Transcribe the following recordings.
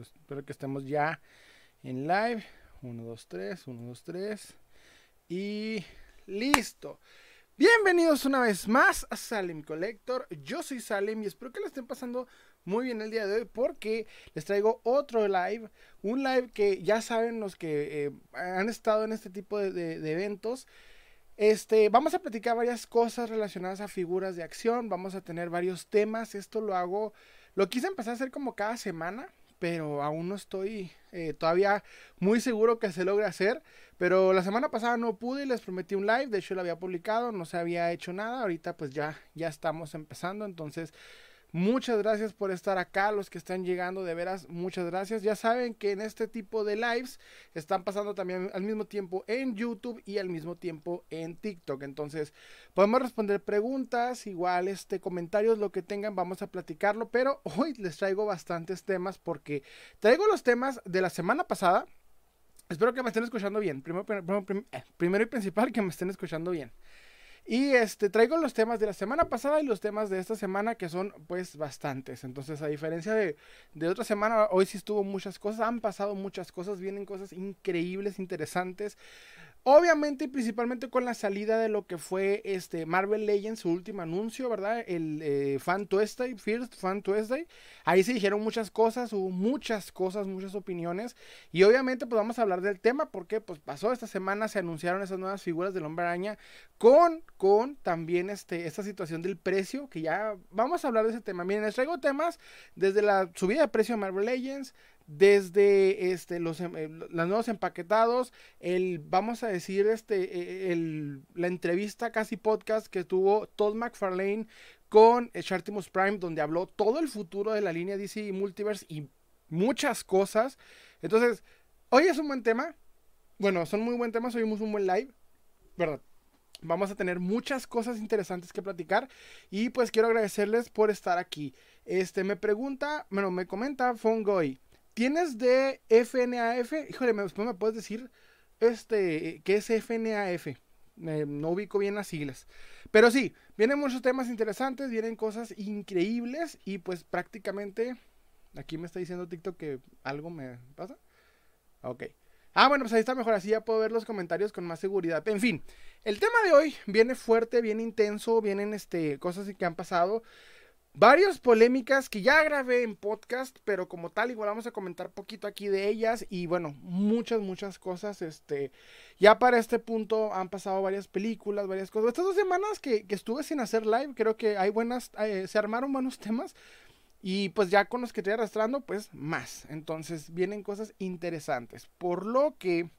espero que estemos ya en live. 1, 2, 3, 1, 2, 3. Y listo. Bienvenidos una vez más a Salem Collector. Yo soy Salem y espero que la estén pasando muy bien el día de hoy porque les traigo otro live. Un live que ya saben los que eh, han estado en este tipo de, de, de eventos. Este, vamos a platicar varias cosas relacionadas a figuras de acción, vamos a tener varios temas, esto lo hago, lo quise empezar a hacer como cada semana, pero aún no estoy eh, todavía muy seguro que se logre hacer, pero la semana pasada no pude y les prometí un live, de hecho lo había publicado, no se había hecho nada, ahorita pues ya, ya estamos empezando, entonces Muchas gracias por estar acá, los que están llegando, de veras, muchas gracias. Ya saben que en este tipo de lives están pasando también al mismo tiempo en YouTube y al mismo tiempo en TikTok. Entonces, podemos responder preguntas, igual este comentarios, lo que tengan, vamos a platicarlo, pero hoy les traigo bastantes temas porque traigo los temas de la semana pasada. Espero que me estén escuchando bien. Primero, eh, primero y principal, que me estén escuchando bien. Y este traigo los temas de la semana pasada y los temas de esta semana que son pues bastantes. Entonces, a diferencia de, de otra semana, hoy sí estuvo muchas cosas, han pasado muchas cosas, vienen cosas increíbles, interesantes. Obviamente principalmente con la salida de lo que fue este Marvel Legends, su último anuncio, ¿verdad? El eh, Fan Tuesday, First Fan Tuesday. Ahí se dijeron muchas cosas, hubo muchas cosas, muchas opiniones. Y obviamente pues vamos a hablar del tema porque pues pasó esta semana, se anunciaron esas nuevas figuras del Hombre Araña con, con también este, esta situación del precio, que ya vamos a hablar de ese tema. Miren, les traigo temas desde la subida de precio de Marvel Legends, desde este los em, eh, los nuevos empaquetados el vamos a decir este el, la entrevista casi podcast que tuvo Todd McFarlane con Chartimus Prime donde habló todo el futuro de la línea DC Multiverse y muchas cosas. Entonces hoy es un buen tema. Bueno son muy buen temas hoy es un buen live verdad vamos a tener muchas cosas interesantes que platicar y pues quiero agradecerles por estar aquí. Este me pregunta bueno me comenta Fongoy ¿Tienes de FNAF? Híjole, después me puedes decir este, qué es FNAF. no ubico bien las siglas. Pero sí, vienen muchos temas interesantes, vienen cosas increíbles y pues prácticamente... Aquí me está diciendo TikTok que algo me pasa. Ok. Ah, bueno, pues ahí está mejor, así ya puedo ver los comentarios con más seguridad. En fin, el tema de hoy viene fuerte, viene intenso, vienen este, cosas que han pasado varias polémicas que ya grabé en podcast, pero como tal igual vamos a comentar poquito aquí de ellas y bueno, muchas, muchas cosas, este, ya para este punto han pasado varias películas, varias cosas. Estas dos semanas que, estuve sin hacer live, creo que hay buenas, eh, se armaron buenos temas y pues ya con los que estoy arrastrando, pues más. Entonces vienen cosas interesantes, por lo que,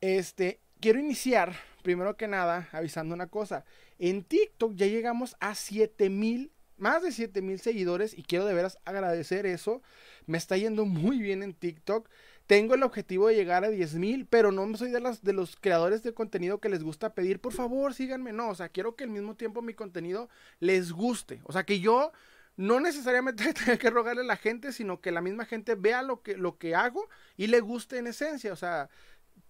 este, quiero iniciar, primero que nada, avisando una cosa. En TikTok ya llegamos a 7000 más de 7 mil seguidores y quiero de veras agradecer eso. Me está yendo muy bien en TikTok. Tengo el objetivo de llegar a 10 mil, pero no soy de, las, de los creadores de contenido que les gusta pedir, por favor, síganme. No, o sea, quiero que al mismo tiempo mi contenido les guste. O sea, que yo no necesariamente tenga que rogarle a la gente, sino que la misma gente vea lo que, lo que hago y le guste en esencia. O sea,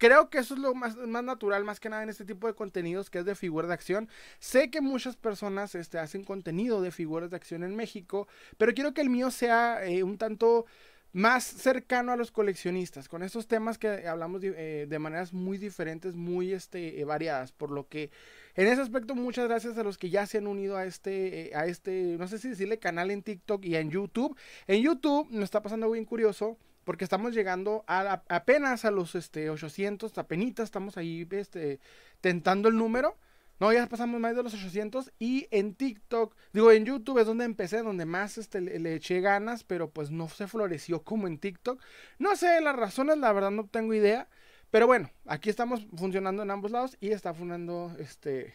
Creo que eso es lo más, más, natural, más que nada en este tipo de contenidos que es de figuras de acción. Sé que muchas personas este, hacen contenido de figuras de acción en México, pero quiero que el mío sea eh, un tanto más cercano a los coleccionistas, con estos temas que hablamos de, eh, maneras muy diferentes, muy este, eh, variadas, por lo que en ese aspecto muchas gracias a los que ya se han unido a este, a este, no sé si decirle canal en TikTok y en YouTube. En YouTube me está pasando bien curioso porque estamos llegando a, apenas a los este, 800, apenas estamos ahí este, tentando el número. No, ya pasamos más de los 800 y en TikTok, digo, en YouTube es donde empecé, donde más este, le, eché ganas, pero pues no se floreció como en TikTok. No sé las razones, la verdad no tengo idea, pero bueno, aquí estamos funcionando en ambos lados y está funcionando este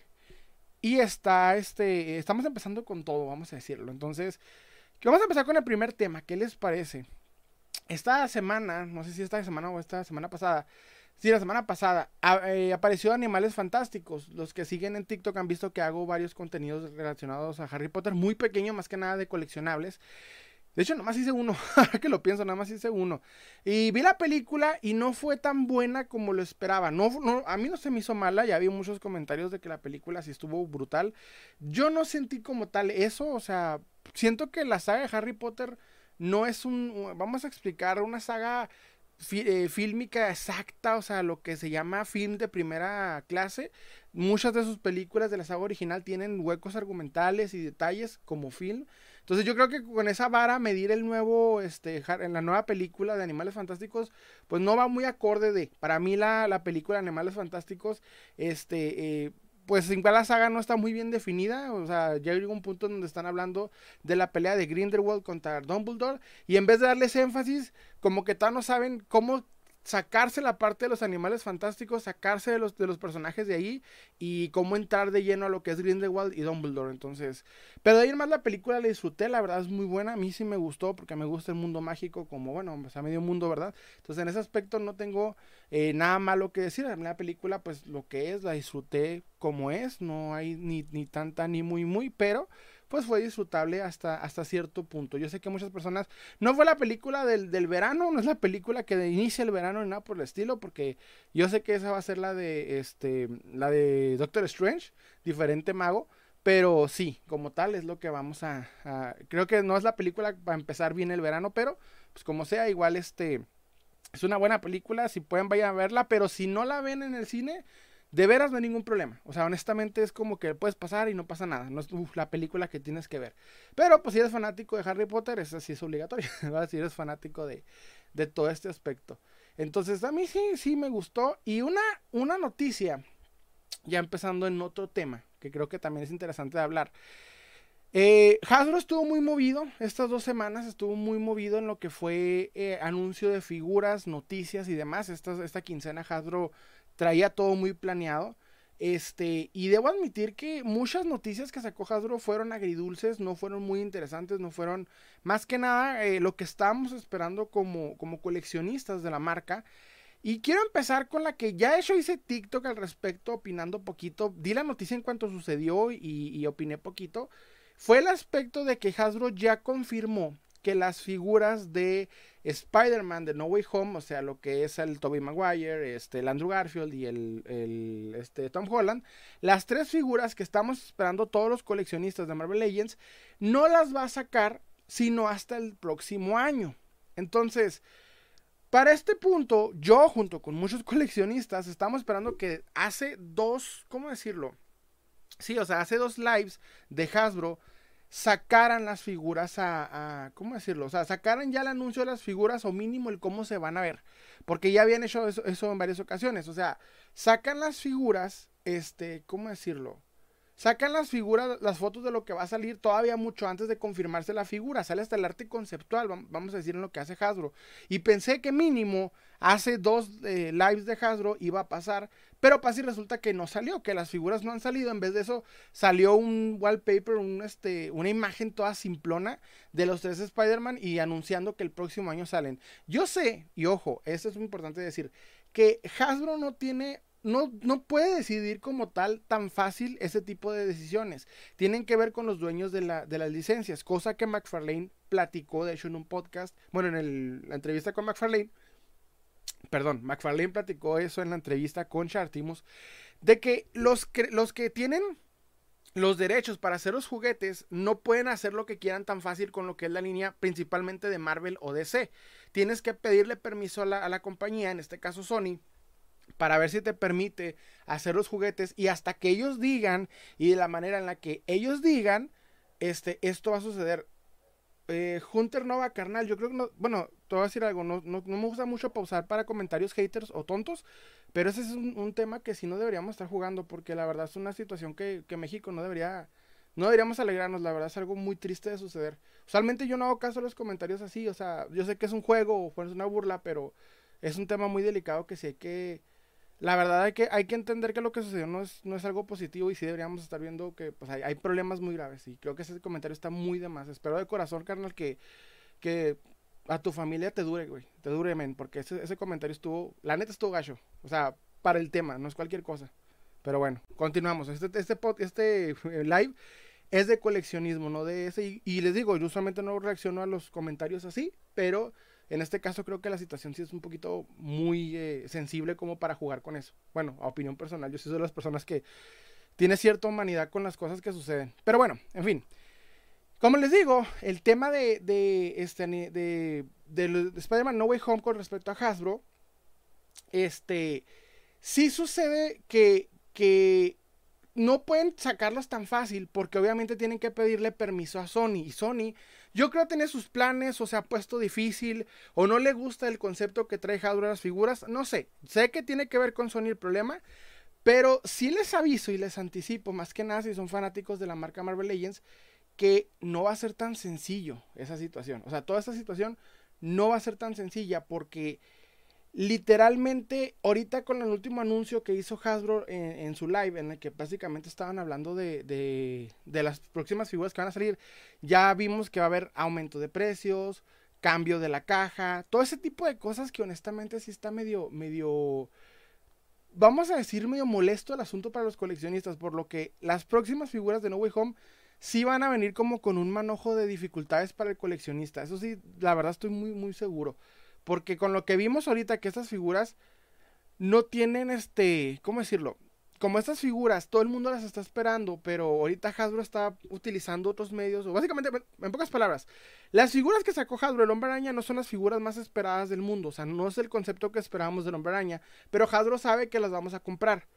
y está este estamos empezando con todo, vamos a decirlo. Entonces, vamos a empezar con el primer tema, ¿qué les parece? Esta semana, no sé si esta semana o esta semana pasada, sí, la semana pasada, eh, apareció Animales Fantásticos. Los que siguen en TikTok han visto que hago varios contenidos relacionados a Harry Potter, muy pequeño, más que nada de coleccionables. De hecho, nomás hice uno, que lo pienso, nada más hice uno. Y vi la película y no fue tan buena como lo esperaba. No, no, a mí no se me hizo mala, ya vi muchos comentarios de que la película sí estuvo brutal. Yo no sentí como tal eso, o sea, siento que la saga de Harry Potter no es un, vamos a explicar una saga eh, fílmica exacta, o sea, lo que se llama film de primera clase. Muchas de sus películas de la saga original tienen huecos argumentales y detalles como film. Entonces yo creo que con esa vara medir el nuevo, este, en la nueva película de Animales Fantásticos, pues no va muy acorde de, para mí la, la película Animales Fantásticos, este, eh, pues igual la saga no está muy bien definida, o sea, ya llega un punto donde están hablando de la pelea de Grindelwald contra Dumbledore y en vez de darles énfasis, como que todavía no saben cómo sacarse la parte de los animales fantásticos, sacarse de los, de los personajes de ahí y cómo entrar de lleno a lo que es Grindelwald y Dumbledore. Entonces, pero de ahí más la película la disfruté, la verdad es muy buena, a mí sí me gustó porque me gusta el mundo mágico como, bueno, o sea, medio mundo, ¿verdad? Entonces, en ese aspecto no tengo eh, nada malo que decir, la película pues lo que es, la disfruté como es, no hay ni, ni tanta ni muy muy, pero pues fue disfrutable hasta, hasta cierto punto. Yo sé que muchas personas, no fue la película del, del verano, no es la película que inicia el verano ni nada por el estilo, porque yo sé que esa va a ser la de, este, la de Doctor Strange, diferente mago. Pero sí, como tal es lo que vamos a, Creo que no es la película para empezar bien el verano, pero pues como sea, igual este... Es una buena película, si pueden vayan a verla, pero si no la ven en el cine, de veras no hay ningún problema. O sea, honestamente es como que puedes pasar y no pasa nada. No es la película que tienes que ver. Pero pues si eres fanático de Harry Potter, esa sí es obligatorio. Si eres fanático de, de, todo este aspecto. Entonces a mí sí, sí me gustó. Y una, una noticia, ya empezando en otro tema, que creo que también es interesante de hablar. Eh, Hasbro estuvo muy movido, estas dos semanas estuvo muy movido en lo que fue eh, anuncio de figuras, noticias y demás. Esta, esta quincena Hasbro traía todo muy planeado. Este, y debo admitir que muchas noticias que sacó Hasbro fueron agridulces, no fueron muy interesantes, no fueron más que nada eh, lo que estábamos esperando como, como coleccionistas de la marca. Y quiero empezar con la que ya hecho hice TikTok al respecto, opinando poquito. Di la noticia en cuanto sucedió y opiné poquito. Fue el aspecto de que Hasbro ya confirmó que las figuras de Spider-Man de No Way Home, o sea, lo que es el Tobey Maguire, este, el Andrew Garfield y el, este, Tom Holland, las tres figuras que estamos esperando todos los coleccionistas de Marvel Legends, no las va a sacar sino hasta el próximo año. Entonces, para este punto, yo junto con muchos coleccionistas estamos esperando que hace dos, ¿cómo decirlo? Sí, o sea, hace dos lives de Hasbro sacaran las figuras a, ¿cómo decirlo? O sea, sacaran ya el anuncio de las figuras o mínimo el cómo se van a ver. Porque ya habían hecho eso, eso en varias ocasiones. O sea, sacan las figuras, este, ¿cómo decirlo? Sacan las figuras, las fotos de lo que va a salir todavía mucho antes de confirmarse la figura. Sale hasta el arte conceptual, vamos a decir en lo que hace Hasbro. Y pensé que mínimo hace dos eh, lives de Hasbro iba a pasar, pero pasa y resulta que no salió, que las figuras no han salido. En vez de eso, salió un wallpaper, un, este, una imagen toda simplona de los tres Spider-Man y anunciando que el próximo año salen. Yo sé, y ojo, eso es muy importante decir, que Hasbro no tiene no, no, puede decidir como tal tan fácil ese tipo de decisiones. Tienen que ver con los dueños de, la, de las licencias, cosa que McFarlane platicó, de hecho, en un podcast, bueno, en la entrevista con McFarlane, perdón, McFarlane platicó eso en la entrevista con Chartimus, de que los, que los que tienen los derechos para hacer los juguetes no pueden hacer lo que quieran tan fácil con lo que es la línea principalmente de Marvel o DC. Tienes que pedirle permiso a la, a la compañía, en este caso Sony, para ver si te permite hacer los juguetes y hasta que ellos digan y de la manera en la que ellos digan, este, esto va a suceder. Eh, Hunter Nova, carnal, yo creo que no, bueno, te voy a decir algo, no, no, me gusta mucho pausar para comentarios haters o tontos, pero ese es un, tema que sí no deberíamos estar jugando porque la verdad es una situación que, que México no debería, no deberíamos alegrarnos, la verdad es algo muy triste de suceder. Usualmente yo no hago caso a los comentarios así, o sea, yo sé que es un juego o es una burla, pero es un tema muy delicado que sí hay que la verdad hay que, hay que entender que lo que sucedió no es, no es algo positivo y sí deberíamos estar viendo que pues, hay, hay problemas muy graves. Y creo que ese comentario está muy de más. Espero de corazón, carnal, que, que a tu familia te dure, güey. Te dure, men. Porque ese, ese comentario estuvo, la neta estuvo gacho. O sea, para el tema, no es cualquier cosa. Pero bueno, continuamos. Este, este, este live es de coleccionismo, no de ese. Y, y les digo, yo usualmente no reacciono a los comentarios así, pero en este caso creo que la situación sí es un poquito muy eh, sensible como para jugar con eso. Bueno, a opinión personal, yo soy de las personas que tiene cierta humanidad con las cosas que suceden. Pero bueno, en fin. como les digo, el tema de, de, este, de, de, Spider-Man No Way Home con respecto a Hasbro, este, sí sucede que, que no pueden sacarlos tan fácil porque obviamente tienen que pedirle permiso a Sony y Sony yo creo que tiene sus planes o se ha puesto difícil o no le gusta el concepto que trae Hasbro a las figuras, no sé, sé que tiene que ver con Sony el problema, pero sí les aviso y les anticipo, más que nada si son fanáticos de la marca Marvel Legends, que no va a ser tan sencillo esa situación, o sea, toda esta situación no va a ser tan sencilla porque literalmente, ahorita con el último anuncio que hizo Hasbro en, su live, en el que básicamente estaban hablando de, de, las próximas figuras que van a salir, ya vimos que va a haber aumento de precios, cambio de la caja, todo ese tipo de cosas que honestamente sí está medio, medio, vamos a decir medio molesto el asunto para los coleccionistas, por lo que las próximas figuras de No Way Home sí van a venir como con un manojo de dificultades para el coleccionista, eso sí, la verdad estoy muy, muy seguro. Porque con lo que vimos ahorita que estas figuras no tienen este, ¿cómo decirlo? Como estas figuras, todo el mundo las está esperando, pero ahorita Hasbro está utilizando otros medios, o básicamente, en pocas palabras, las figuras que sacó Hasbro el Hombre Araña no son las figuras más esperadas del mundo, o sea, no es el concepto que esperábamos del Hombre Araña, pero Hasbro sabe que las vamos a comprar.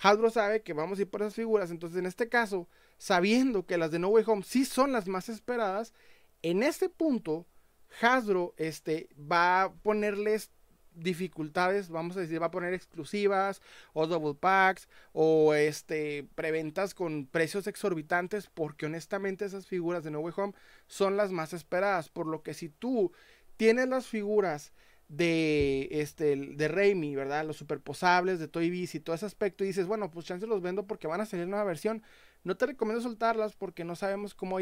Hasbro sabe que vamos a ir por esas figuras, entonces en este caso, sabiendo que las de No Way Home sí son las más esperadas, en este punto Hasbro este, va a ponerles dificultades, vamos a decir, va a poner exclusivas o double packs o este preventas con precios exorbitantes porque honestamente esas figuras de No Way Home son las más esperadas, por lo que si tú tienes las figuras de este de Raimi, ¿verdad? Los superposables de Toy Biz y todo ese aspecto y dices, bueno, pues chance los vendo porque van a salir nueva versión. No te recomiendo soltarlas porque no sabemos cómo,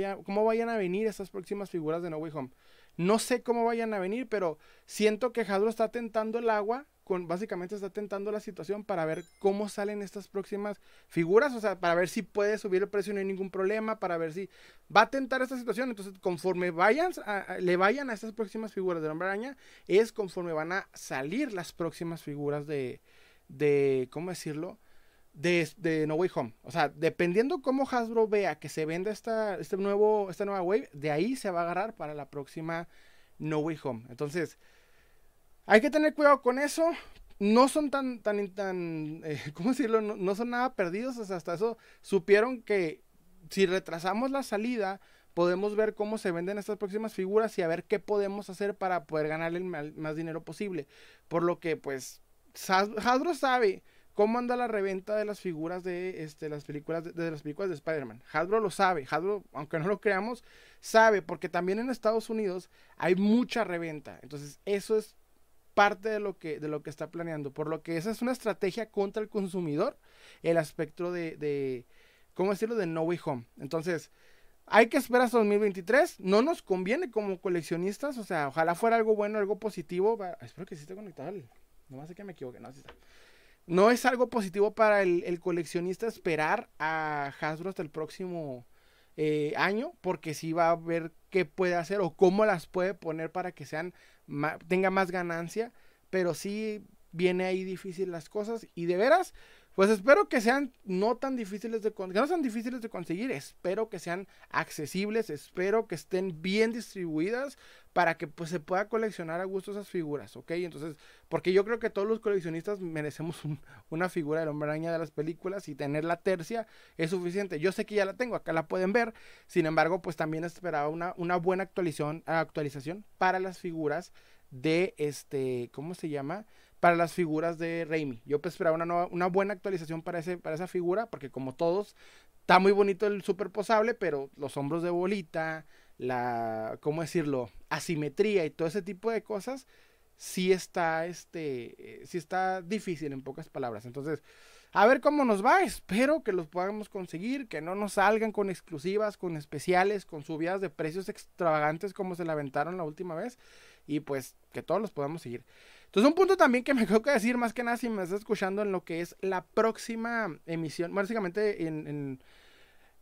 vayan a venir estas próximas figuras de No Way Home. No sé cómo vayan a venir, pero siento que Hasbro está tentando el agua, con, básicamente está tentando la situación para ver cómo salen estas próximas figuras, o sea, para ver si puede subir el precio no hay ningún problema, para ver si va a tentar esta situación. Entonces, conforme vayan, le vayan a estas próximas figuras de Hombre Araña, es conforme van a salir las próximas figuras de, de ¿cómo decirlo? De, No Way Home. O sea, dependiendo cómo Hasbro vea que se venda esta, este nuevo, esta nueva wave, de ahí se va a agarrar para la próxima No Way Home. Entonces, hay que tener cuidado con eso. No son tan, tan, tan, eh, ¿cómo decirlo? No, son nada perdidos. O sea, hasta eso supieron que si retrasamos la salida, podemos ver cómo se venden estas próximas figuras y a ver qué podemos hacer para poder ganarle el más dinero posible. Por lo que, pues, Hasbro sabe cómo anda la reventa de las figuras de este, las películas de, las películas de Spider-Man. Hasbro lo sabe, Hasbro, aunque no lo creamos, sabe, porque también en Estados Unidos hay mucha reventa. Entonces, eso es parte de lo que, de lo que está planeando. Por lo que esa es una estrategia contra el consumidor, el aspecto de, de ¿cómo decirlo?, de No Way Home. Entonces, hay que esperar hasta 2023. No nos conviene como coleccionistas. O sea, ojalá fuera algo bueno, algo positivo. Espero que sí esté conectado. No más sé que me equivoque. No, sí está no es algo positivo para el, coleccionista esperar a Hasbro hasta el próximo eh, año, porque sí va a ver qué puede hacer o cómo las puede poner para que sean tenga más ganancia, pero sí viene ahí difícil las cosas y de veras pues espero que sean no tan difíciles de que no sean difíciles de conseguir, espero que sean accesibles, espero que estén bien distribuidas para que pues se pueda coleccionar a gusto esas figuras, ¿ok? Entonces, porque yo creo que todos los coleccionistas merecemos una figura de hombre araña de las películas y tener la tercia es suficiente. Yo sé que ya la tengo, acá la pueden ver, sin embargo, pues también esperaba una, una buena actualización, actualización para las figuras de este, ¿cómo se llama? para las figuras de Raimi. Yo pues esperaba una, una buena actualización para, ese, para esa figura, porque como todos, está muy bonito el super posable, pero los hombros de bolita, la, ¿cómo decirlo? Asimetría y todo ese tipo de cosas, sí está, este, sí está difícil en pocas palabras. Entonces, a ver cómo nos va. Espero que los podamos conseguir, que no nos salgan con exclusivas, con especiales, con subidas de precios extravagantes como se la aventaron la última vez. Y pues que todos los podamos seguir. Entonces, un punto también que me tengo que decir, más que nada, si me estás escuchando en lo que es la próxima emisión, básicamente en,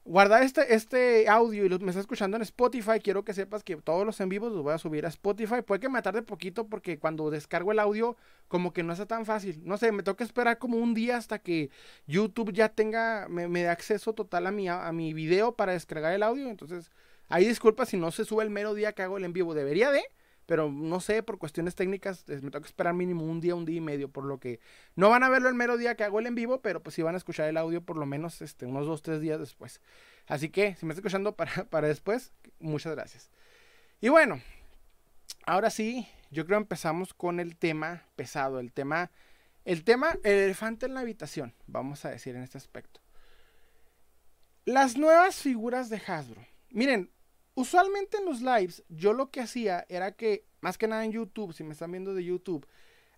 guardar este, este audio y lo, me estás escuchando en Spotify, quiero que sepas que todos los en vivos los voy a subir a Spotify. Puede que me tarde poquito porque cuando descargo el audio, como que no está tan fácil. No sé, me toca esperar como un día hasta que YouTube ya tenga, me, me dé acceso total a mi, a mi video para descargar el audio. Entonces, Ahí disculpa si no se sube el mero día que hago el en vivo. Debería de, pero no sé, por cuestiones técnicas, me tengo que esperar mínimo un día, un día y medio, por lo que no van a verlo el mero día que hago el en vivo, pero pues sí van a escuchar el audio por lo menos este, unos dos, tres días después. Así que, si me está escuchando para, para después, muchas gracias. Y bueno, ahora sí, yo creo empezamos con el tema pesado, el tema, el tema, el elefante en la habitación, vamos a decir en este aspecto. Las nuevas figuras de Hasbro. Miren, usualmente en los lives yo lo que hacía era que, más que nada en YouTube, si me están viendo de YouTube,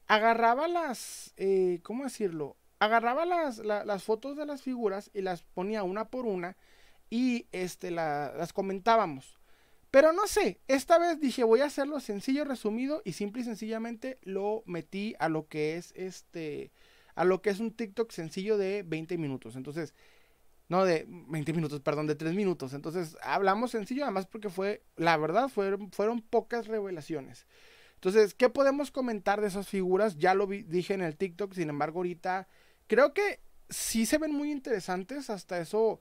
agarraba las, eh, ¿cómo decirlo? Agarraba las, las, fotos de las figuras y las ponía una por una y este, las comentábamos. Pero no sé, esta vez dije voy a hacerlo sencillo, resumido y simple y sencillamente lo metí a lo que es este, a lo que es un TikTok sencillo de 20 minutos. Entonces, no, de 20 minutos, perdón, de 3 minutos. Entonces, hablamos sencillo, además porque fue, la verdad, fueron, fueron pocas revelaciones. Entonces, ¿qué podemos comentar de esas figuras? Ya lo dije en el TikTok, sin embargo, ahorita creo que sí se ven muy interesantes. Hasta eso,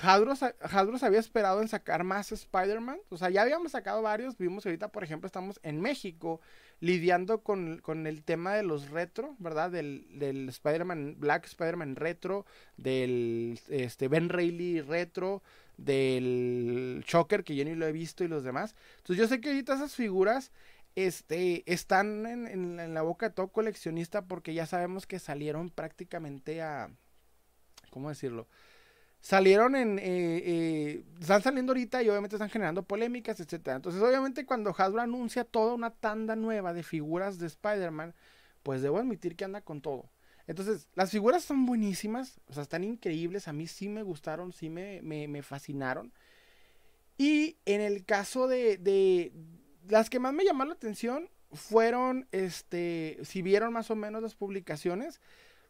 Hadro, se había esperado en sacar más Spider-Man. O sea, ya habíamos sacado varios. Vimos ahorita, por ejemplo, estamos en México lidiando con, el tema de los retro, ¿verdad? Del, del Spider-Man, Black Spider-Man retro, del este, Ben Reilly retro, del Shocker, que yo ni lo he visto, y los demás. Entonces yo sé que ahorita esas figuras este, están en, en la boca de todo coleccionista porque ya sabemos que salieron prácticamente a... ¿Cómo decirlo? Salieron en, eh, eh, están saliendo ahorita y obviamente están generando polémicas, etcétera. Entonces, obviamente, cuando Hasbro anuncia toda una tanda nueva de figuras de Spider-Man, pues debo admitir que anda con todo. Entonces, las figuras son buenísimas, o sea, están increíbles, a mí sí me gustaron, sí me, me, fascinaron. Y en el caso de, de, las que más me llamaron la atención fueron, este, si vieron más o menos las publicaciones,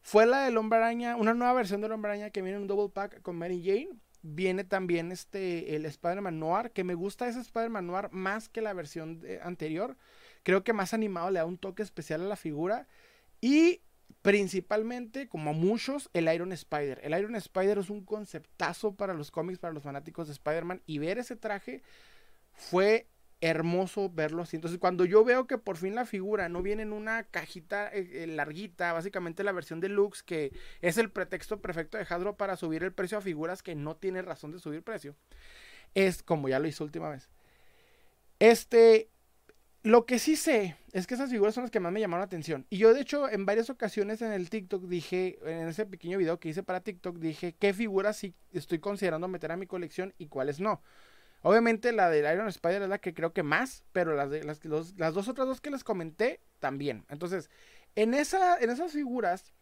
fue la del Hombre Araña, una nueva versión del Hombre Araña que viene en un double pack con Mary Jane. Viene también este, el Spider-Man Noir, que me gusta ese Spider-Man Noir más que la versión anterior. Creo que más animado le da un toque especial a la figura. Y principalmente, como muchos, el Iron Spider. El Iron Spider es un conceptazo para los cómics, para los fanáticos de Spider-Man. Y ver ese traje fue hermoso verlo así. Entonces, cuando yo veo que por fin la figura no viene en una cajita eh, eh, larguita, básicamente la versión deluxe, que es el pretexto perfecto de Hadro para subir el precio a figuras que no tiene razón de subir precio, es como ya lo hizo última vez. Este, lo que sí sé es que esas figuras son las que más me llamaron la atención. Y yo, de hecho, en varias ocasiones en el TikTok dije, en ese pequeño video que hice para TikTok, dije qué figuras sí estoy considerando meter a mi colección y cuáles no. Obviamente la del Iron Spider es la que creo que más, pero las, de, las, las dos otras dos que les comenté también. Entonces, en, esa, en esas figuras,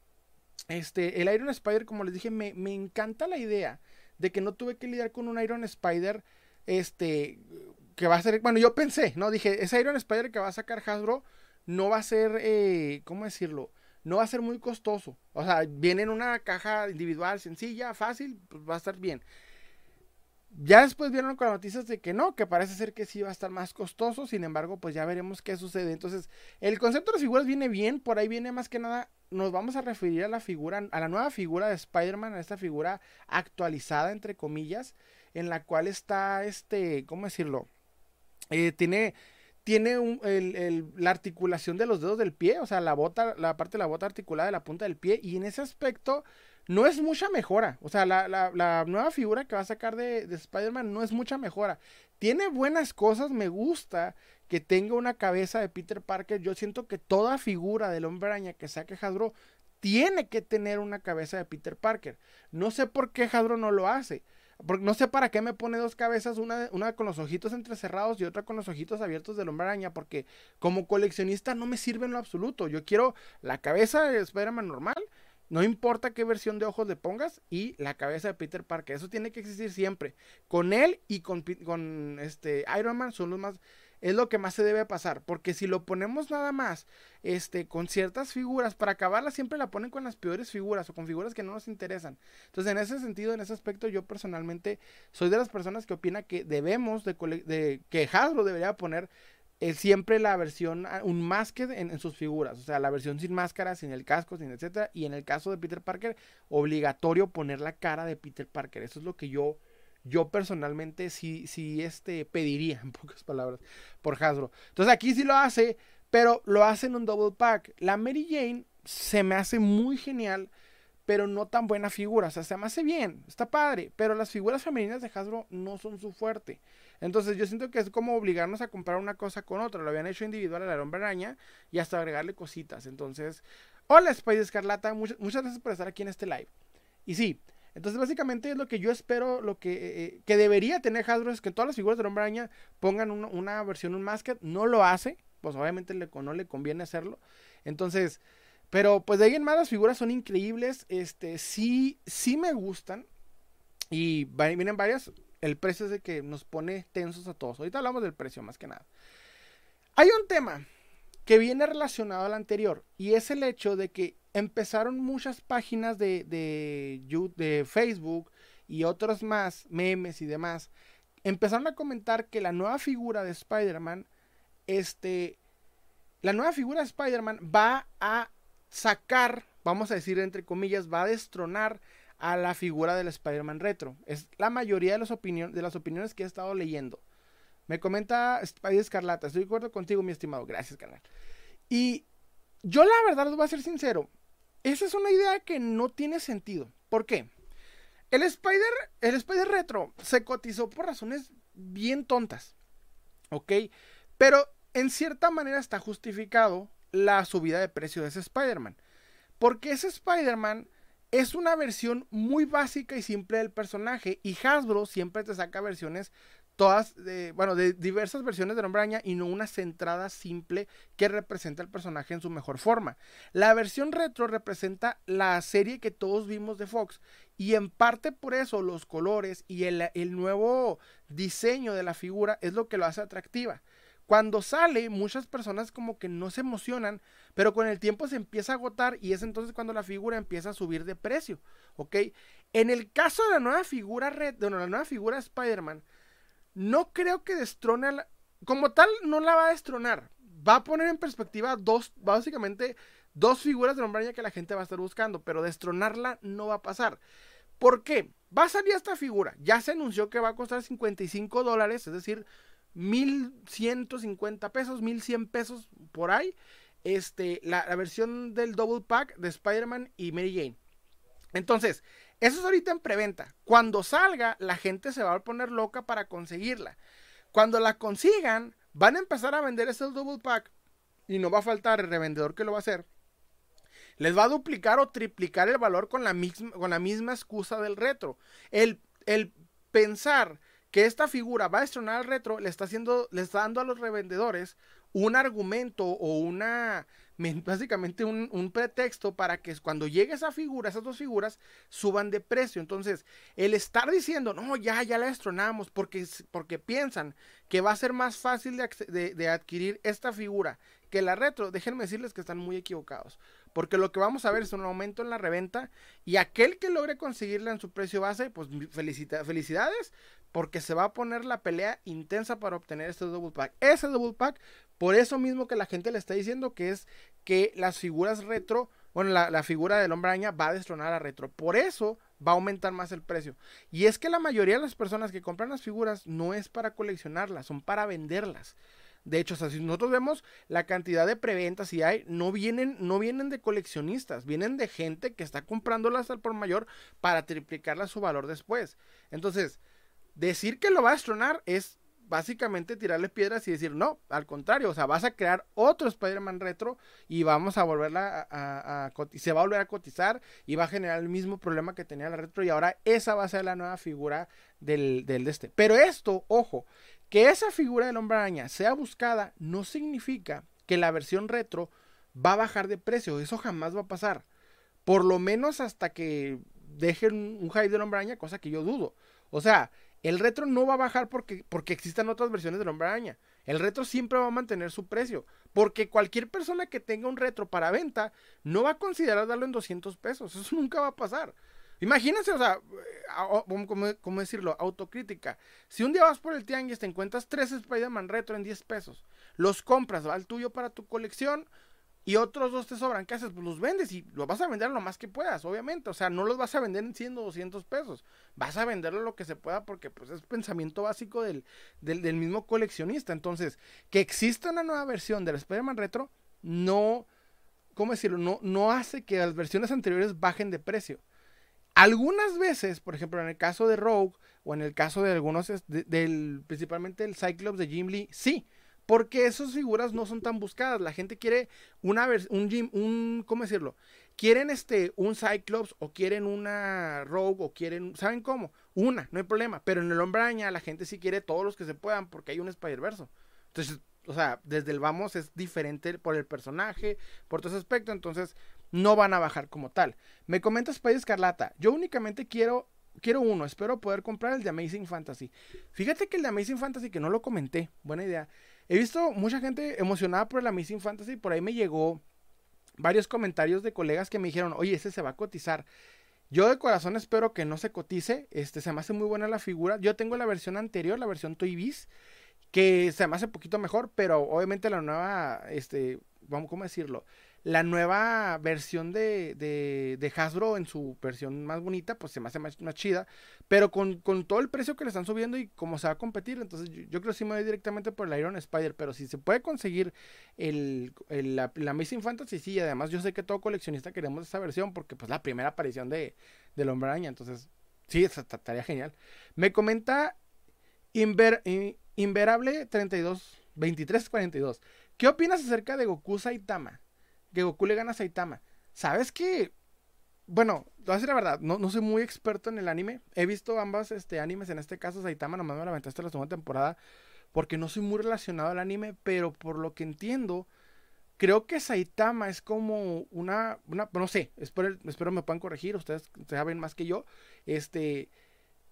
este, el Iron Spider, como les dije, me, me encanta la idea de que no tuve que lidiar con un Iron Spider, este, que va a ser, bueno, yo pensé, ¿no? Dije, ese Iron Spider que va a sacar Hasbro no va a ser, eh, ¿cómo decirlo? No va a ser muy costoso. O sea, viene en una caja individual, sencilla, fácil, pues va a estar bien. Ya después vieron con las noticias de que no, que parece ser que sí va a estar más costoso, sin embargo, pues ya veremos qué sucede. Entonces, el concepto de las figuras viene bien, por ahí viene más que nada, nos vamos a referir a la figura, a la nueva figura de Spider-Man, a esta figura actualizada, entre comillas, en la cual está, este, ¿cómo decirlo? Eh, tiene, tiene la articulación de los dedos del pie, o sea, la bota, la parte de la bota articulada de la punta del pie, y en ese aspecto no es mucha mejora. O sea, la, nueva figura que va a sacar de, Spider-Man no es mucha mejora. Tiene buenas cosas, me gusta que tenga una cabeza de Peter Parker. Yo siento que toda figura del hombre araña que saque Hadro tiene que tener una cabeza de Peter Parker. No sé por qué Hadro no lo hace. No sé para qué me pone dos cabezas, una, una con los ojitos entrecerrados y otra con los ojitos abiertos del hombre porque como coleccionista no me sirve en lo absoluto. Yo quiero la cabeza de Spider-Man normal no importa qué versión de ojos le pongas y la cabeza de Peter Parker. Eso tiene que existir siempre. Con él y con, con este Iron Man son los más es lo que más se debe pasar, porque si lo ponemos nada más este con ciertas figuras para acabarla siempre la ponen con las peores figuras o con figuras que no nos interesan. Entonces, en ese sentido, en ese aspecto yo personalmente soy de las personas que opina que debemos de, de que Hasbro debería poner es siempre la versión, ah, un masked en, en, sus figuras, o sea, la versión sin máscara, sin el casco, sin etcétera, y en el caso de Peter Parker, obligatorio poner la cara de Peter Parker, eso es lo que yo, yo personalmente sí, sí este, pediría, en pocas palabras, por Hasbro. Entonces aquí sí lo hace, pero lo hace en un double pack. La Mary Jane se me hace muy genial, pero no tan buena figura. O sea, se me hace bien, está padre, pero las figuras femeninas de Hasbro no son su fuerte. Entonces yo siento que es como obligarnos a comprar una cosa con otra. Lo habían hecho individual a la hombre araña y hasta agregarle cositas. Entonces, hola Spider Escarlata, muchas, muchas gracias por estar aquí en este live. Y sí, entonces básicamente es lo que yo espero, lo que, eh, eh, que debería tener Hasbro es que todas las figuras de hombre araña pongan una, versión, un masket. No lo hace, pues obviamente no le conviene hacerlo. Entonces, pero pues de ahí en más las figuras son increíbles. Este, sí, sí me gustan. Y vienen varias. El precio es de que nos pone tensos a todos. Ahorita hablamos del precio más que nada. Hay un tema que viene relacionado al anterior. Y es el hecho de que empezaron muchas páginas de, de, de Facebook y otros más, memes y demás. Empezaron a comentar que la nueva figura de Spider-Man, este, la nueva figura de Spider-Man va a sacar, vamos a decir entre comillas, va a destronar a la figura del Spider-Man retro. Es la mayoría de, las de las opiniones que he estado leyendo. Me comenta Spider Escarlata, estoy de acuerdo contigo, mi estimado. Gracias, carnal. Y yo la verdad les voy a ser sincero. Esa es una idea que no tiene sentido. ¿Por qué? El Spider, el Spider Retro se cotizó por razones bien tontas. ¿Ok? Pero en cierta manera está justificado la subida de precio de ese Spider-Man. Porque ese Spider-Man es una versión muy básica y simple del personaje. Y Hasbro siempre te saca versiones todas, de, bueno, de diversas versiones de Hombre Araña y no una centrada simple que representa al personaje en su mejor forma. La versión retro representa la serie que todos vimos de Fox y en parte por eso los colores y el, el nuevo diseño de la figura es lo que lo hace atractiva. Cuando sale, muchas personas como que no se emocionan, pero con el tiempo se empieza a agotar y es entonces cuando la figura empieza a subir de precio, ¿ok? En el caso de la nueva figura Red, de la nueva figura Spider-Man, no creo que destrone a la, como tal no la va a destronar, va a poner en perspectiva dos, básicamente dos figuras de hombre que la gente va a estar buscando, pero destronarla no va a pasar. ¿Por qué? Va a salir esta figura, ya se anunció que va a costar 55 dólares, es decir, 1150 pesos, 1100 pesos por ahí. Este, la, versión del double pack de Spider-Man y Mary Jane. Entonces, eso es ahorita en preventa. Cuando salga, la gente se va a poner loca para conseguirla. Cuando la consigan, van a empezar a vender ese double pack y no va a faltar el revendedor que lo va a hacer. Les va a duplicar o triplicar el valor con la misma, con la misma excusa del retro. El, el pensar que esta figura va a destronar al retro, le está haciendo, le está dando a los revendedores un argumento o una básicamente un, pretexto para que cuando llegue esa figura, esas dos figuras, suban de precio. Entonces, el estar diciendo, no, ya, ya la destronamos, porque, porque piensan que va a ser más fácil de, de adquirir esta figura que la retro, déjenme decirles que están muy equivocados. Porque lo que vamos a ver es un aumento en la reventa y aquel que logre conseguirla en su precio base, pues felicidades, porque se va a poner la pelea intensa para obtener este double pack. Ese double pack, por eso mismo que la gente le está diciendo que es que las figuras retro, bueno, la, figura del hombre araña va a destronar a retro. Por eso va a aumentar más el precio. Y es que la mayoría de las personas que compran las figuras no es para coleccionarlas, son para venderlas. De hecho, si nosotros vemos la cantidad de preventas y hay, no vienen, no vienen de coleccionistas, vienen de gente que está comprándolas al por mayor para triplicarla su valor después. Entonces, decir que lo va a destronar es básicamente tirarle piedras y decir, no, al contrario, o sea, vas a crear otro Spider-Man retro y vamos a volverla a, a, se va a volver a cotizar y va a generar el mismo problema que tenía la retro y ahora esa va a ser la nueva figura del, del de este. Pero esto, ojo, que esa figura del hombre araña sea buscada no significa que la versión retro va a bajar de precio. Eso jamás va a pasar. Por lo menos hasta que dejen un hype del hombre araña, cosa que yo dudo. O sea, el retro no va a bajar porque, porque existan otras versiones del hombre araña. El retro siempre va a mantener su precio. Porque cualquier persona que tenga un retro para venta no va a considerar darlo en 200 pesos. Eso nunca va a pasar. Imagínense, o sea, ¿cómo, decirlo? Autocrítica. Si un día vas por el tianguis, te encuentras tres Spider-Man retro en 10 pesos, los compras, va al tuyo para tu colección, y otros dos te sobran, ¿qué haces? Pues los vendes y los vas a vender lo más que puedas, obviamente. O sea, no los vas a vender en 100 o 200 pesos. Vas a venderlo lo que se pueda porque pues es pensamiento básico del, del, mismo coleccionista. Entonces, que exista una nueva versión del Spider-Man Retro, no, ¿cómo decirlo? No, no hace que las versiones anteriores bajen de precio. Algunas veces, por ejemplo, en el caso de Rogue o en el caso de algunos, del, principalmente el Cyclops de Jim Lee, sí porque esas figuras no son tan buscadas. La gente quiere una un, un ¿cómo decirlo? Quieren este, un Cyclops o quieren una Rogue o quieren, ¿saben cómo? Una, no hay problema. Pero en el Hombre la gente sí quiere todos los que se puedan porque hay un Spider-Verse. Entonces, o sea, desde el vamos es diferente por el personaje, por todo ese aspecto. Entonces, no van a bajar como tal. Me comenta Spider Escarlata. Yo únicamente quiero quiero uno, espero poder comprar el de Amazing Fantasy. Fíjate que el de Amazing Fantasy, que no lo comenté, buena idea. He visto mucha gente emocionada por el Amazing Fantasy. Por ahí me llegó varios comentarios de colegas que me dijeron, oye, ese se va a cotizar. Yo de corazón espero que no se cotice. Este, se me hace muy buena la figura. Yo tengo la versión anterior, la versión Toy Biz, que se me hace poquito mejor, pero obviamente la nueva, este, vamos, ¿cómo decirlo? La nueva versión de, de, Hasbro en su versión más bonita, pues se me hace más, chida. Pero con, todo el precio que le están subiendo y cómo se va a competir, entonces yo, creo que sí me voy directamente por el Iron Spider. Pero si se puede conseguir el, la, la Amazing Fantasy, sí, y además yo sé que todo coleccionista queremos esa versión porque pues la primera aparición de, del Hombre Araña. Entonces, sí, estaría genial. Me comenta Inver, Inverable 32, 2342. ¿Qué opinas acerca de Goku Saitama? Que Goku le gana a Saitama. ¿Sabes qué? Bueno, te voy la verdad, no, no soy muy experto en el anime. He visto ambas este, animes, en este caso Saitama nomás me la aventaste la segunda temporada, porque no soy muy relacionado al anime, pero por lo que entiendo, creo que Saitama es como una, una no sé, espero, espero me puedan corregir, ustedes saben más que yo, este...